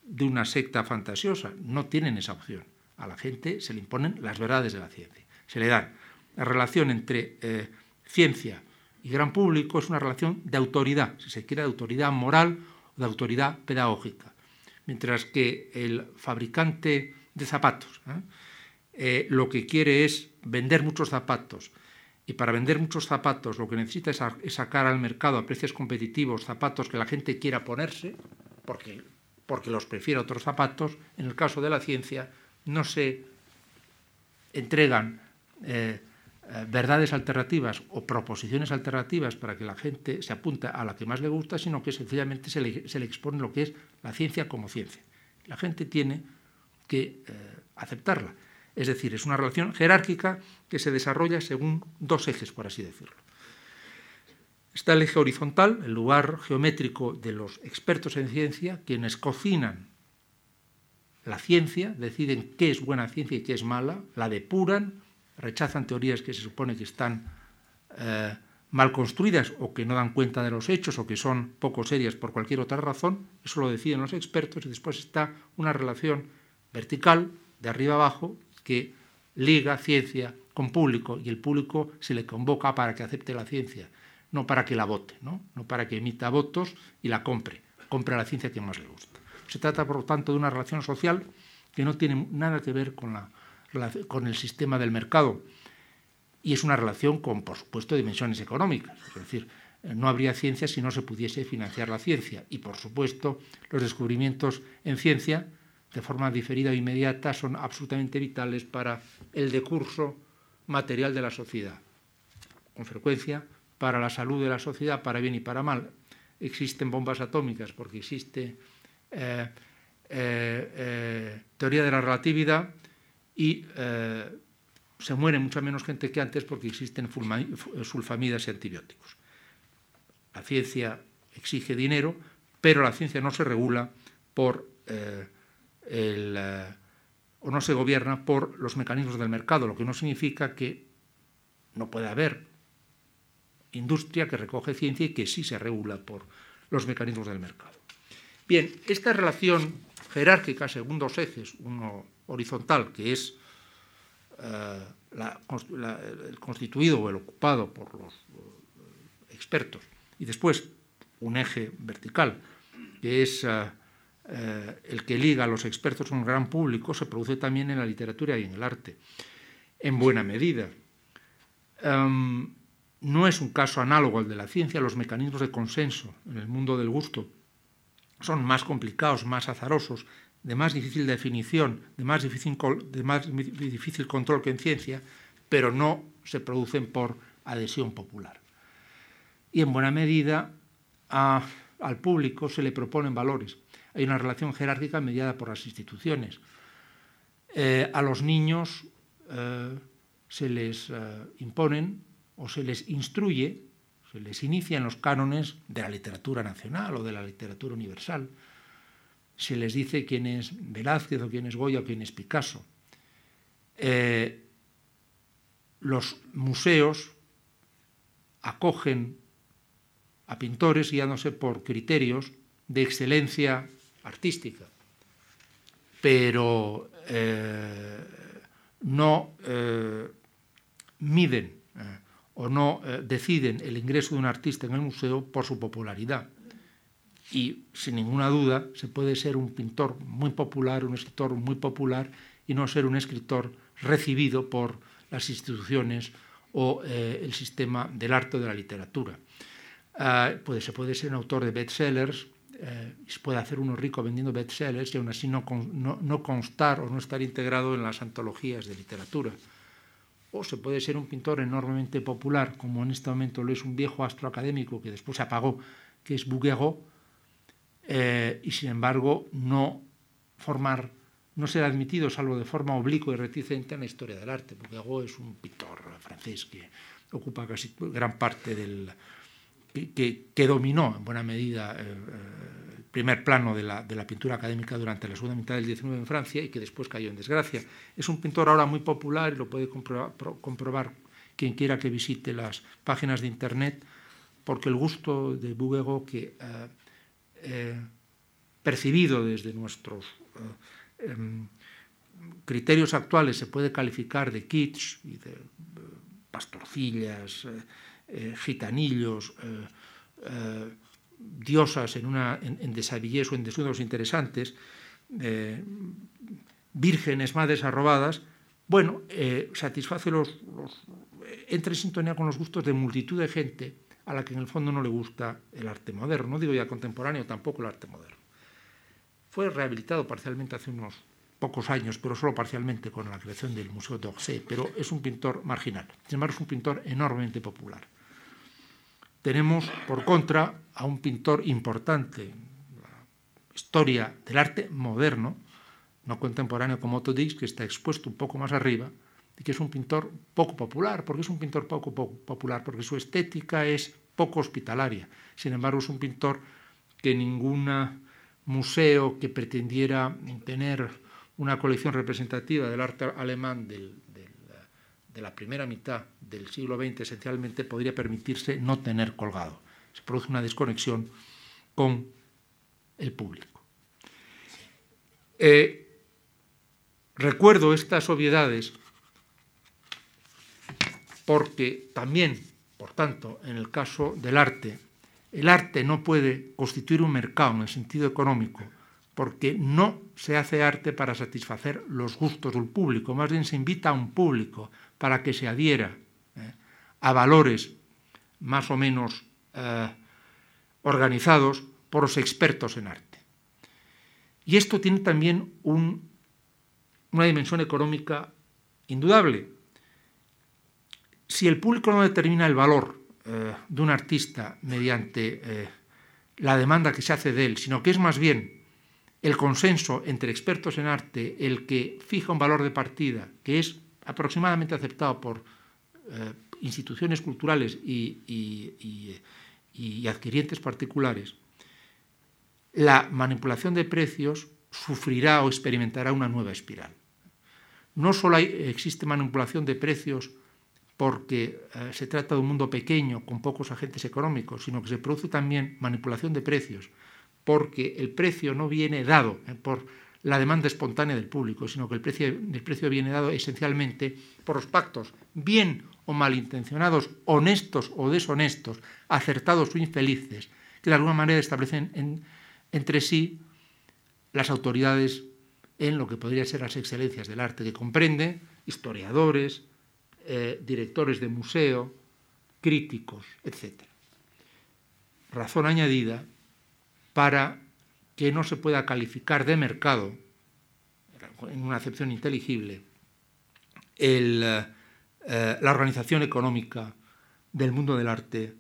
Speaker 2: de una secta fantasiosa. No tienen esa opción. A la gente se le imponen las verdades de la ciencia. Se le dan. La relación entre eh, ciencia y gran público es una relación de autoridad, si se quiere, de autoridad moral o de autoridad pedagógica. Mientras que el fabricante de zapatos ¿eh? Eh, lo que quiere es vender muchos zapatos. Y para vender muchos zapatos lo que necesita es, sacar al mercado a precios competitivos zapatos que la gente quiera ponerse, porque, porque los prefiere otros zapatos. En el caso de la ciencia no se entregan eh, eh, verdades alternativas o proposiciones alternativas para que la gente se apunte a la que más le gusta, sino que sencillamente se le, expone lo que es la ciencia como ciencia. La gente tiene que eh, aceptarla. Es decir, es una relación jerárquica que se desarrolla según dos ejes, por así decirlo. Está el eje horizontal, el lugar geométrico de los expertos en ciencia, quienes cocinan la ciencia, deciden qué es buena ciencia y qué es mala, la depuran, rechazan teorías que se supone que están eh, mal construidas o que no dan cuenta de los hechos o que son poco serias por cualquier otra razón, eso lo deciden los expertos y después está una relación vertical, de arriba abajo, que liga ciencia con público y el público se le convoca para que acepte la ciencia, no para que la vote, no, no para que emita votos y la compre, compre la ciencia que más le gusta. Se trata, por lo tanto, de una relación social que no tiene nada que ver con la con el sistema del mercado. Y es una relación con, por supuesto, dimensiones económicas. Es decir, no habría ciencia si no se pudiese financiar la ciencia. Y, por supuesto, los descubrimientos en ciencia, de forma diferida e inmediata, son absolutamente vitales para el decurso material de la sociedad. Con frecuencia, para la salud de la sociedad, para bien y para mal. Existen bombas atómicas porque existe eh, eh, eh, teoría de la relatividad y se muere mucha menos gente que antes porque existen sulfamidas y antibióticos. La ciencia exige dinero, pero la ciencia no se regula por el, o no se gobierna por los mecanismos del mercado, lo que no significa que no pueda haber industria que recoge ciencia y que sí se regula por los mecanismos del mercado. Bien, esta relación jerárquica según dos ejes, uno horizontal, que es eh, el constituido o el ocupado por los eh, expertos, y después un eje vertical, que es eh, el que liga a los expertos con un gran público, se produce también en la literatura y en el arte, en buena medida. Em, no es un caso análogo al de la ciencia, los mecanismos de consenso en el mundo del gusto son más complicados, más azarosos, de más difícil definición, de más difícil, control que en ciencia, pero no se producen por adhesión popular. Y en buena medida al público se le proponen valores. Hay una relación jerárquica mediada por las instituciones. Eh, a los niños eh, se les eh, imponen o se les instruye, se les inicia en los cánones de la literatura nacional o de la literatura universal se les dice quién es Velázquez o quién es Goya o quién es Picasso. Eh, los museos acogen a pintores guiándose por criterios de excelencia artística, pero eh, no eh, miden o no deciden el ingreso de un artista en el museo por su popularidad y sin ninguna duda se puede ser un pintor muy popular, un escritor muy popular y no ser un escritor recibido por las instituciones o eh, el sistema del arte o de la literatura. Uh, puede, se puede ser un autor de bestsellers, eh, se puede hacer uno rico vendiendo bestsellers y aún así no, no, no, constar o no estar integrado en las antologías de literatura. O se puede ser un pintor enormemente popular, como en este momento lo es un viejo astro académico que después se apagó, que es Bouguereau, eh, y sin embargo no formar, no ser admitido, salvo de forma oblicua y reticente, en la historia del arte. Bouguereau es un pintor francés que ocupa casi gran parte del, que, que, dominó en buena medida eh, eh, primer plano de la, de la, pintura académica durante la segunda mitad del XIX en Francia y que después cayó en desgracia. Es un pintor ahora muy popular y lo puede comprobar, comprobar quien quiera que visite las páginas de Internet, porque el gusto de Bouguereau, que eh, eh, percibido desde nuestros eh, em, criterios actuales se puede calificar de kitsch y de pastorcillas, gitanillos, eh, diosas en, una, o en desnudos interesantes, vírgenes, madres arrobadas, bueno, satisface los, los, entra en sintonía con los gustos de multitud de gente a la que en el fondo no le gusta el arte moderno, no digo ya contemporáneo, tampoco el arte moderno. Fue rehabilitado parcialmente hace unos pocos años, pero solo parcialmente con la creación del Museo d'Orsay, pero es un pintor marginal. Sin embargo, es un pintor enormemente popular tenemos, por contra, a un pintor importante, historia del arte moderno, no contemporáneo como Otto Dix, que está expuesto un poco más arriba, y que es un pintor poco popular. ¿Por qué es un pintor poco, popular? Porque su estética es poco hospitalaria. Sin embargo, es un pintor que ningún museo que pretendiera tener una colección representativa del arte alemán de la primera mitad del siglo XX esencialmente podría permitirse no tener colgado. Se produce una desconexión con el público. Eh, recuerdo estas obviedades porque también, por tanto, en el caso del arte, el arte no puede constituir un mercado en el sentido económico porque no se hace arte para satisfacer los gustos del público, más bien se invita a un público para que se adhiera eh, a valores más o menos eh, organizados por los expertos en arte. Y esto tiene también un, una dimensión económica indudable. Si el público no determina el valor eh, de un artista mediante eh, la demanda que se hace de él, sino que es más bien el consenso entre expertos en arte el que fija un valor de partida, que es aproximadamente aceptado por instituciones culturales y, y, adquirientes particulares, la manipulación de precios sufrirá o experimentará una nueva espiral. No solo existe manipulación de precios porque eh, se trata de un mundo pequeño con pocos agentes económicos, sino que se produce también manipulación de precios porque el precio no viene dado eh, por la demanda espontánea del público, sino que el precio, el precio viene dado esencialmente por los pactos, bien o malintencionados, honestos o deshonestos, acertados o infelices, que de alguna manera establecen en, entre sí las autoridades en lo que podría ser las excelencias del arte, que comprende historiadores, eh, directores de museo, críticos, etc. Razón añadida para que no se pueda calificar de mercado, en una acepción inteligible, el, eh, la organización económica del mundo del arte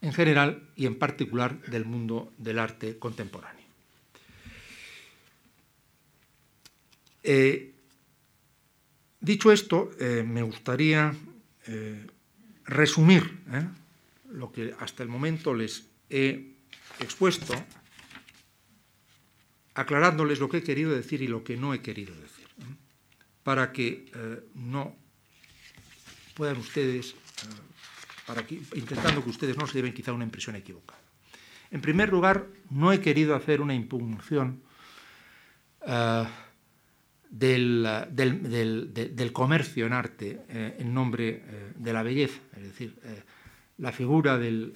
Speaker 2: en general y en particular del mundo del arte contemporáneo. Eh, dicho esto, eh, me gustaría resumir lo que hasta el momento les he expuesto, aclarándoles lo que he querido decir y lo que no he querido decir, ¿eh? para que eh, no puedan ustedes, eh, intentando que ustedes no se lleven quizá una impresión equivocada. En primer lugar, no he querido hacer una impugnación del, comercio en arte en nombre de la belleza, es decir, la figura del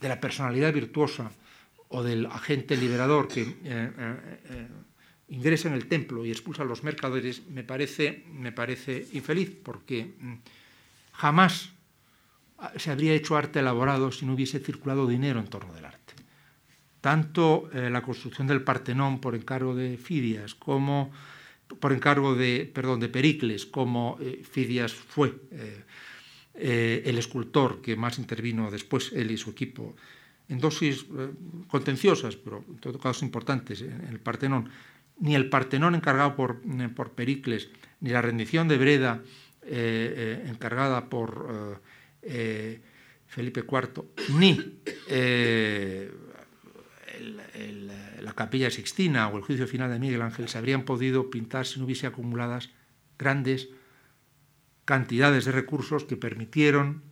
Speaker 2: de, la, personalidad virtuosa o del agente liberador que eh, eh, ingresa en el templo y expulsa a los mercaderes me parece, me parece infeliz porque mm, jamás se habría hecho arte elaborado si no hubiese circulado dinero en torno del arte. Tanto la construcción del Partenón por encargo de Fidias como por encargo de, perdón, de Pericles, como eh, Fidias fue eh, eh, el escultor que más intervino después, él y su equipo, en dosis contenciosas, pero en todo caso importantes, en el Partenón. Ni el Partenón encargado por, por Pericles, ni la rendición de Breda encargada por Felipe IV, ni la capilla sixtina o el juicio final de Miguel Ángel se habrían podido pintar si no hubiese acumuladas grandes cantidades de recursos que permitieron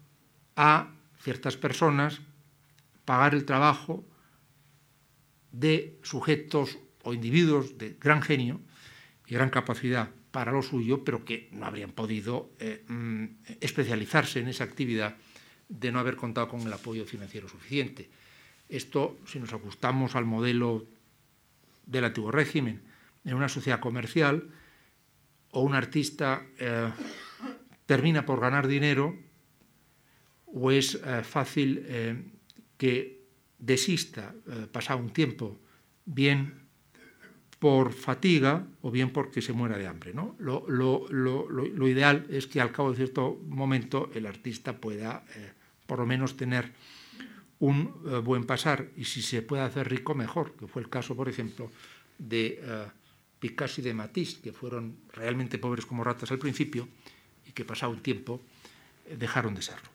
Speaker 2: a ciertas personas pagar el trabajo de sujetos o individuos de gran genio y gran capacidad para lo suyo, pero que no habrían podido eh, mm, especializarse en esa actividad de no haber contado con el apoyo financiero suficiente. Esto, si nos ajustamos al modelo del antiguo régimen, en una sociedad comercial, o un artista eh, termina por ganar dinero, o es eh, fácil eh, que desista pasado un tiempo, bien por fatiga o bien porque se muera de hambre. ¿no? Lo, ideal es que al cabo de cierto momento el artista pueda por lo menos tener un eh, buen pasar y si se puede hacer rico mejor, que fue el caso, por ejemplo, de Picasso y de Matisse, que fueron realmente pobres como ratas al principio que pasado un tiempo eh, dejaron de serlo.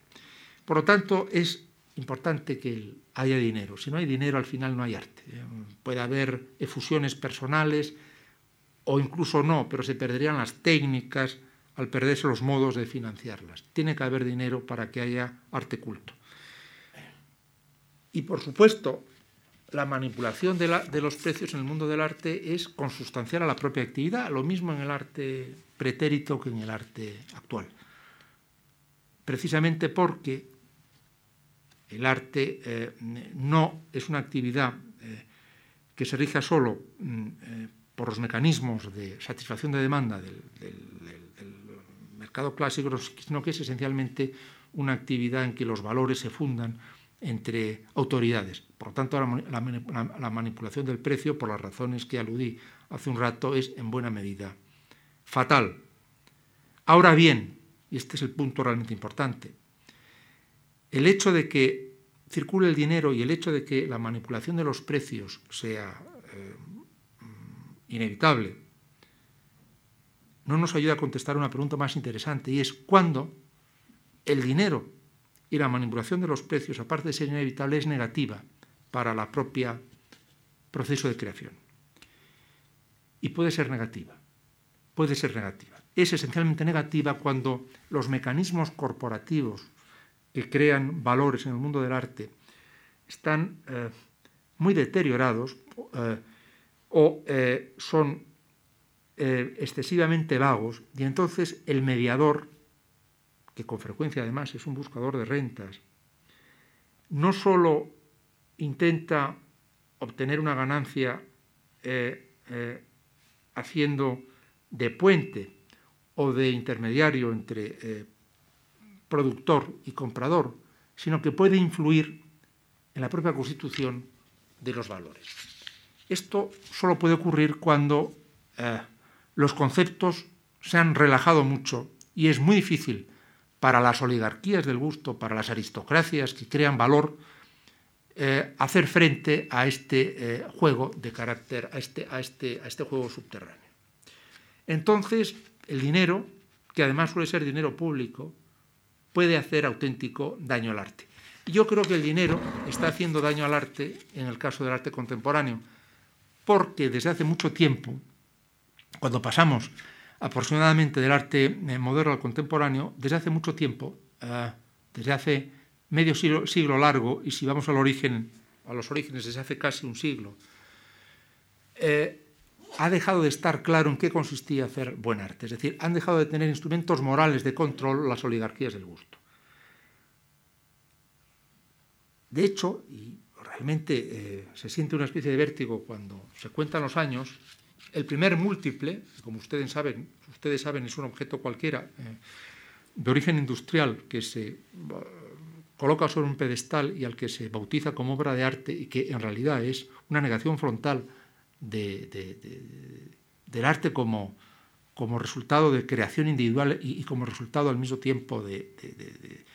Speaker 2: Por lo tanto, es importante que haya dinero. Si no hay dinero, al final no hay arte. Puede haber efusiones personales o incluso no, pero se perderían las técnicas al perderse los modos de financiarlas. Tiene que haber dinero para que haya arte culto. Y por supuesto, la manipulación de, los precios en el mundo del arte es consustancial a la propia actividad, lo mismo en el arte pretérito que en el arte actual. Precisamente porque el arte eh, no es una actividad eh, que se rija solo mm, eh, por los mecanismos de satisfacción de demanda del, mercado clásico, sino que es esencialmente una actividad en que los valores se fundan entre autoridades. Por lo tanto, la, manipulación del precio, por las razones que aludí hace un rato, es en buena medida fatal. Ahora bien, y este es el punto realmente importante, el hecho de que circule el dinero y el hecho de que la manipulación de los precios sea eh, inevitable, no nos ayuda a contestar una pregunta más interesante y es cuándo el dinero y la manipulación de los precios, aparte de ser inevitable, es negativa para la propia proceso de creación. Y puede ser negativa, puede ser negativa. Es esencialmente negativa cuando los mecanismos corporativos que crean valores en el mundo del arte están eh, muy deteriorados eh, o eh, son excesivamente vagos y entonces el mediador que con frecuencia además es un buscador de rentas, no solo intenta obtener una ganancia haciendo de puente o de intermediario entre eh, productor y comprador, sino que puede influir en la propia constitución de los valores. Esto solo puede ocurrir cuando los conceptos se han relajado mucho y es muy difícil para las oligarquías del gusto, para las aristocracias que crean valor, eh, hacer frente a este eh, juego de carácter, a este, a, este, a este juego subterráneo. Entonces, el dinero, que además suele ser dinero público, puede hacer auténtico daño al arte. Yo creo que el dinero está haciendo daño al arte en el caso del arte contemporáneo, porque desde hace mucho tiempo, cuando pasamos aproximadamente del arte eh, moderno al contemporáneo desde hace mucho tiempo, eh, desde hace medio siglo, largo, y si vamos al origen, a los orígenes desde hace casi un siglo, eh, ha dejado de estar claro en qué consistía hacer buen arte. Es decir, han dejado de tener instrumentos morales de control las oligarquías del gusto. De hecho, y realmente eh, se siente una especie de vértigo cuando se cuentan los años, el primer múltiple, como ustedes saben, ustedes saben es un objeto cualquiera eh, de origen industrial que se coloca sobre un pedestal y al que se bautiza como obra de arte y que en realidad es una negación frontal del arte como, como resultado de creación individual y, como resultado al mismo tiempo del,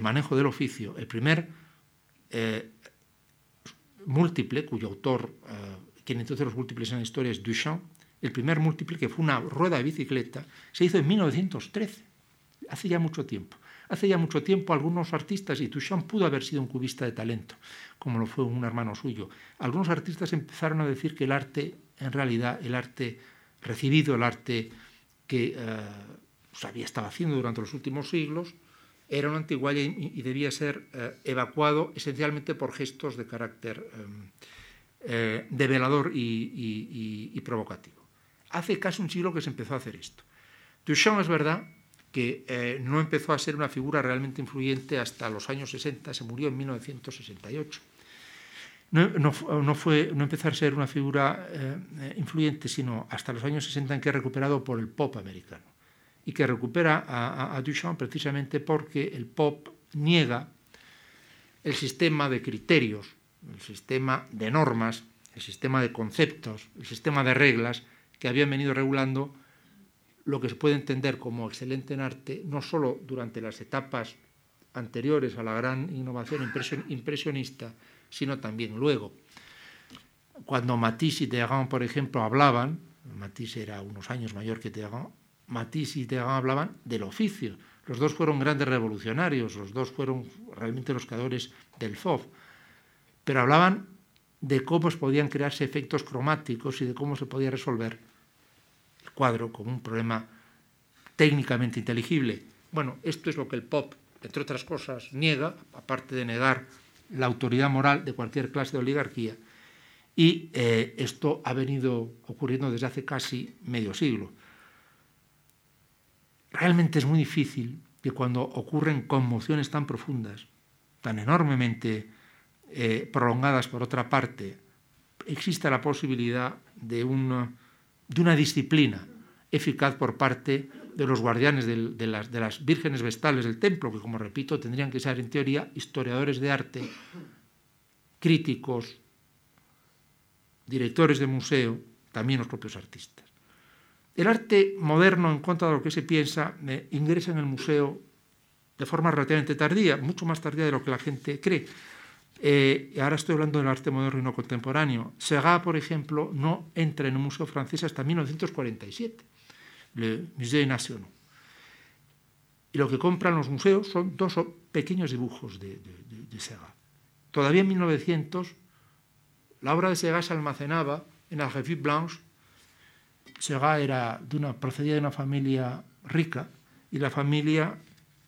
Speaker 2: manejo del oficio. El primer eh, múltiple, cuyo autor, eh, quien entonces los múltiples en la historia es Duchamp, el primer múltiple, que fue una rueda de bicicleta, se hizo en 1913, hace ya mucho tiempo. Hace ya mucho tiempo algunos artistas, y Duchamp pudo haber sido un cubista de talento, como lo fue un hermano suyo, algunos artistas empezaron a decir que el arte, en realidad, el arte recibido, el arte que eh, se había estado haciendo durante los últimos siglos, era una antigualla y, debía ser eh, evacuado esencialmente por gestos de carácter eh, develador y, y, provocativo. Hace casi un siglo que se empezó a hacer esto. Duchamp es verdad que eh, no empezó a ser una figura realmente influyente hasta los años 60, se murió en 1968. No, no, fue, no empezó a ser una figura eh, influyente sino hasta los años 60 en que es recuperado por el pop americano y que recupera a, a Duchamp precisamente porque el pop niega el sistema de criterios, el sistema de normas, el sistema de conceptos, el sistema de reglas que habían venido regulando lo que se puede entender como excelente en arte, no solo durante las etapas anteriores a la gran innovación impresionista, sino también luego. Cuando Matisse y Degas, por ejemplo, hablaban, Matisse era unos años mayor que Degas, Matisse y Degas hablaban del oficio. Los dos fueron grandes revolucionarios, los dos fueron realmente los creadores del FOV, pero hablaban de cómo podían crearse efectos cromáticos y de cómo se podía resolver cuadro como un problema técnicamente inteligible. Bueno, esto es lo que el pop, entre otras cosas, niega, aparte de negar la autoridad moral de cualquier clase de oligarquía. Y eh, esto ha venido ocurriendo desde hace casi medio siglo. Realmente es muy difícil que cuando ocurren conmociones tan profundas, tan enormemente eh, prolongadas por otra parte, exista la posibilidad de un de una disciplina eficaz por parte de los guardianes de, las, de, vírgenes vestales del templo, que como repito tendrían que ser en teoría historiadores de arte, críticos, directores de museo, también los propios artistas. El arte moderno, en cuanto a lo que se piensa, ingresa en el museo de forma relativamente tardía, mucho más tardía de lo que la gente cree. Eh, ahora estoy hablando del arte moderno y no contemporáneo. Segat, por ejemplo, no entra en un museo francés hasta 1947, el Musée National. Y lo que compran los museos son dos pequeños dibujos de, de, Segat. Todavía en 1900, la obra de Segat se almacenaba en la Revue Blanche. Segat era de una, procedía de una familia rica y la familia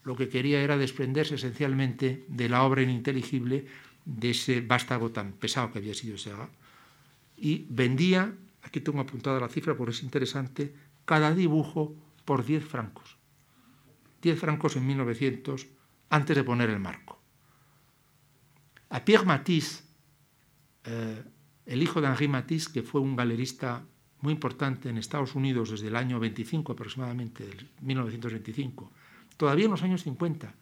Speaker 2: lo que quería era desprenderse esencialmente de la obra ininteligible de ese vástago tan pesado que había sido Segat, y vendía, aquí tengo apuntada la cifra porque es interesante, cada dibujo por 10 francos. 10 francos en 1900, antes de poner el marco. A Pierre Matisse, eh, el hijo de Henri Matisse, que fue un galerista muy importante en Estados Unidos desde el año 25 aproximadamente, 1925, todavía en los años 50,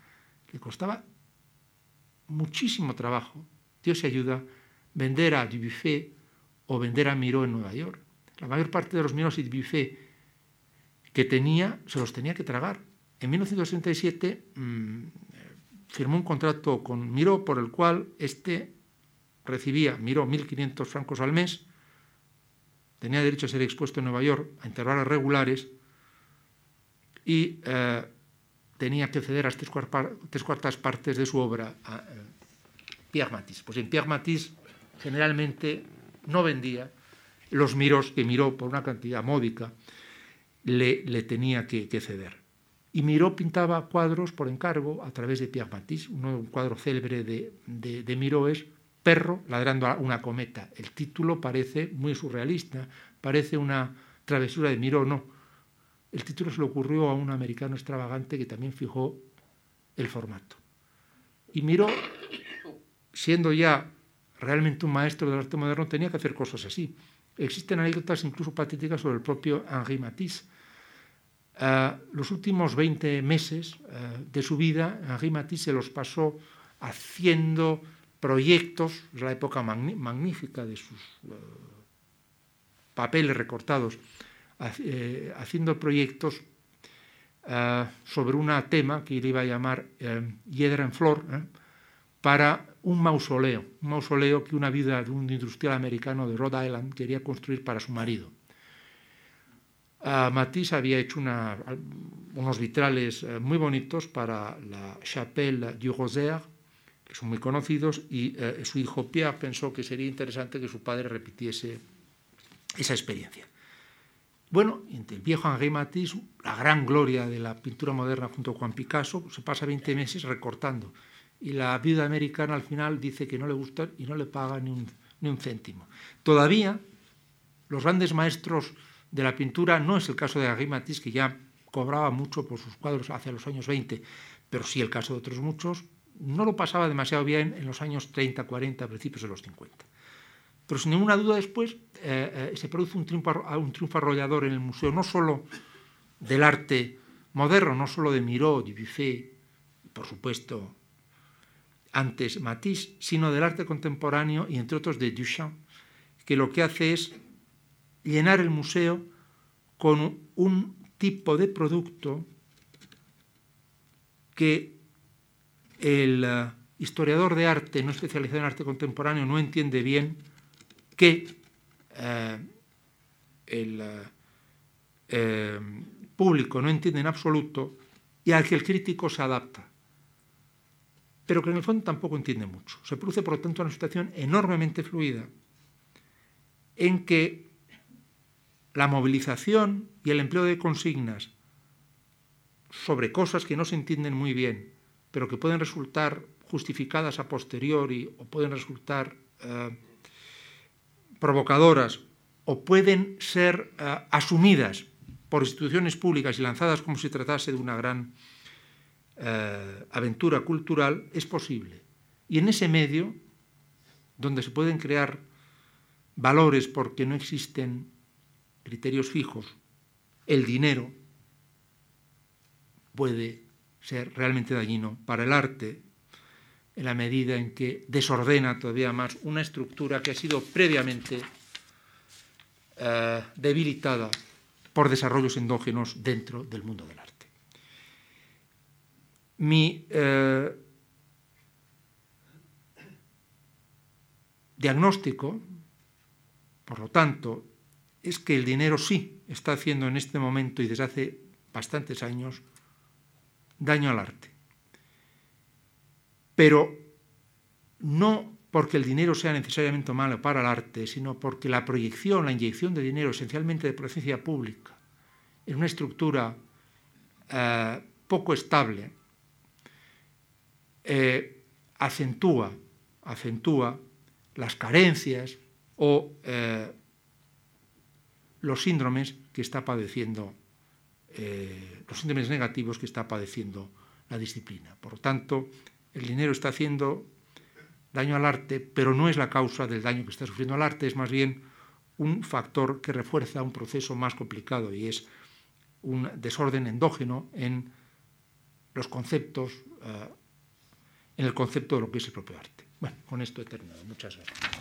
Speaker 2: le costaba muchísimo trabajo, Dios se ayuda, vender a Dubuffet o vender a Miró en Nueva York. La mayor parte de los Miró y Dubuffet que tenía, se los tenía que tragar. En 1967 mm, firmó un contrato con Miró por el cual este recibía, Miró, 1.500 francos al mes, tenía derecho a ser expuesto en Nueva York a intervalos regulares y eh, tenía que ceder las tres, cuartas partes de su obra a eh, Pierre Matisse. Pues en Pierre Matisse generalmente no vendía los miros que Miró por una cantidad módica le, le tenía que, ceder. Y Miró pintaba cuadros por encargo a través de Pierre Matisse. un cuadro célebre de, de, de Miró es Perro ladrando a una cometa. El título parece muy surrealista, parece una travesura de Miró, no el título se le ocurrió a un americano extravagante que también fijó el formato. Y miró siendo ya realmente un maestro del arte moderno, tenía que hacer cosas así. Existen anécdotas incluso patéticas sobre el propio Henri Matisse. Uh, los últimos 20 meses uh, de su vida, Henri Matisse se los pasó haciendo proyectos, es la época magnífica de sus uh, papeles recortados, eh, haciendo proyectos sobre un tema que le iba a llamar Hiedra en Flor, para un mausoleo, un mausoleo que una viuda de un industrial americano de Rhode Island quería construir para su marido. Uh, Matisse había hecho unos vitrales muy bonitos para la Chapelle du Rosaire, que son muy conocidos, y su hijo Pierre pensó que sería interesante que su padre repitiese esa experiencia. Bueno, el viejo Henri Matisse, la gran gloria de la pintura moderna junto con Picasso, se pasa 20 meses recortando y la viuda americana al final dice que no le gusta y no le paga ni un, ni un céntimo. Todavía los grandes maestros de la pintura, no es el caso de Henri Matisse, que ya cobraba mucho por sus cuadros hacia los años 20, pero sí el caso de otros muchos, no lo pasaba demasiado bien en los años 30, 40, principios de los 50. Pero sin ninguna duda después eh, eh, se produce un triunfo, un triunfo arrollador en el museo, no solo del arte moderno, no solo de Miró, de Buffet, por supuesto antes Matisse, sino del arte contemporáneo y entre otros de Duchamp, que lo que hace es llenar el museo con un tipo de producto que el eh, historiador de arte no especializado en arte contemporáneo no entiende bien que eh, el eh, público no entiende en absoluto y al que el crítico se adapta pero que en el fondo tampoco entiende mucho. Se produce, por lo tanto, una situación enormemente fluida en que la movilización y el empleo de consignas sobre cosas que no se entienden muy bien, pero que pueden resultar justificadas a posteriori o pueden resultar eh, provocadoras o pueden ser eh, asumidas por instituciones públicas y lanzadas como si tratase de una gran eh, aventura cultural es posible. Y en ese medio, donde se pueden crear valores porque no existen criterios fijos, el dinero puede ser realmente dañino para el arte en la medida en que desordena todavía más una estructura que ha sido previamente eh, debilitada por desarrollos endógenos dentro del mundo del arte. Mi eh, diagnóstico, por lo tanto, es que el dinero sí está haciendo en este momento y desde hace bastantes años daño al arte. Pero no porque el dinero sea necesariamente malo para el arte, sino porque la proyección, la inyección de dinero, esencialmente de presencia pública, en una estructura eh, poco estable, eh, acentúa, acentúa las carencias o eh, los síndromes que está padeciendo, los síndromes negativos que está padeciendo la disciplina. Por lo tanto, el dinero está haciendo daño al arte, pero no es la causa del daño que está sufriendo el arte, es más bien un factor que refuerza un proceso más complicado y es un desorden endógeno en los conceptos en el concepto de lo que es el propio arte. Bueno, con esto he terminado. Muchas gracias.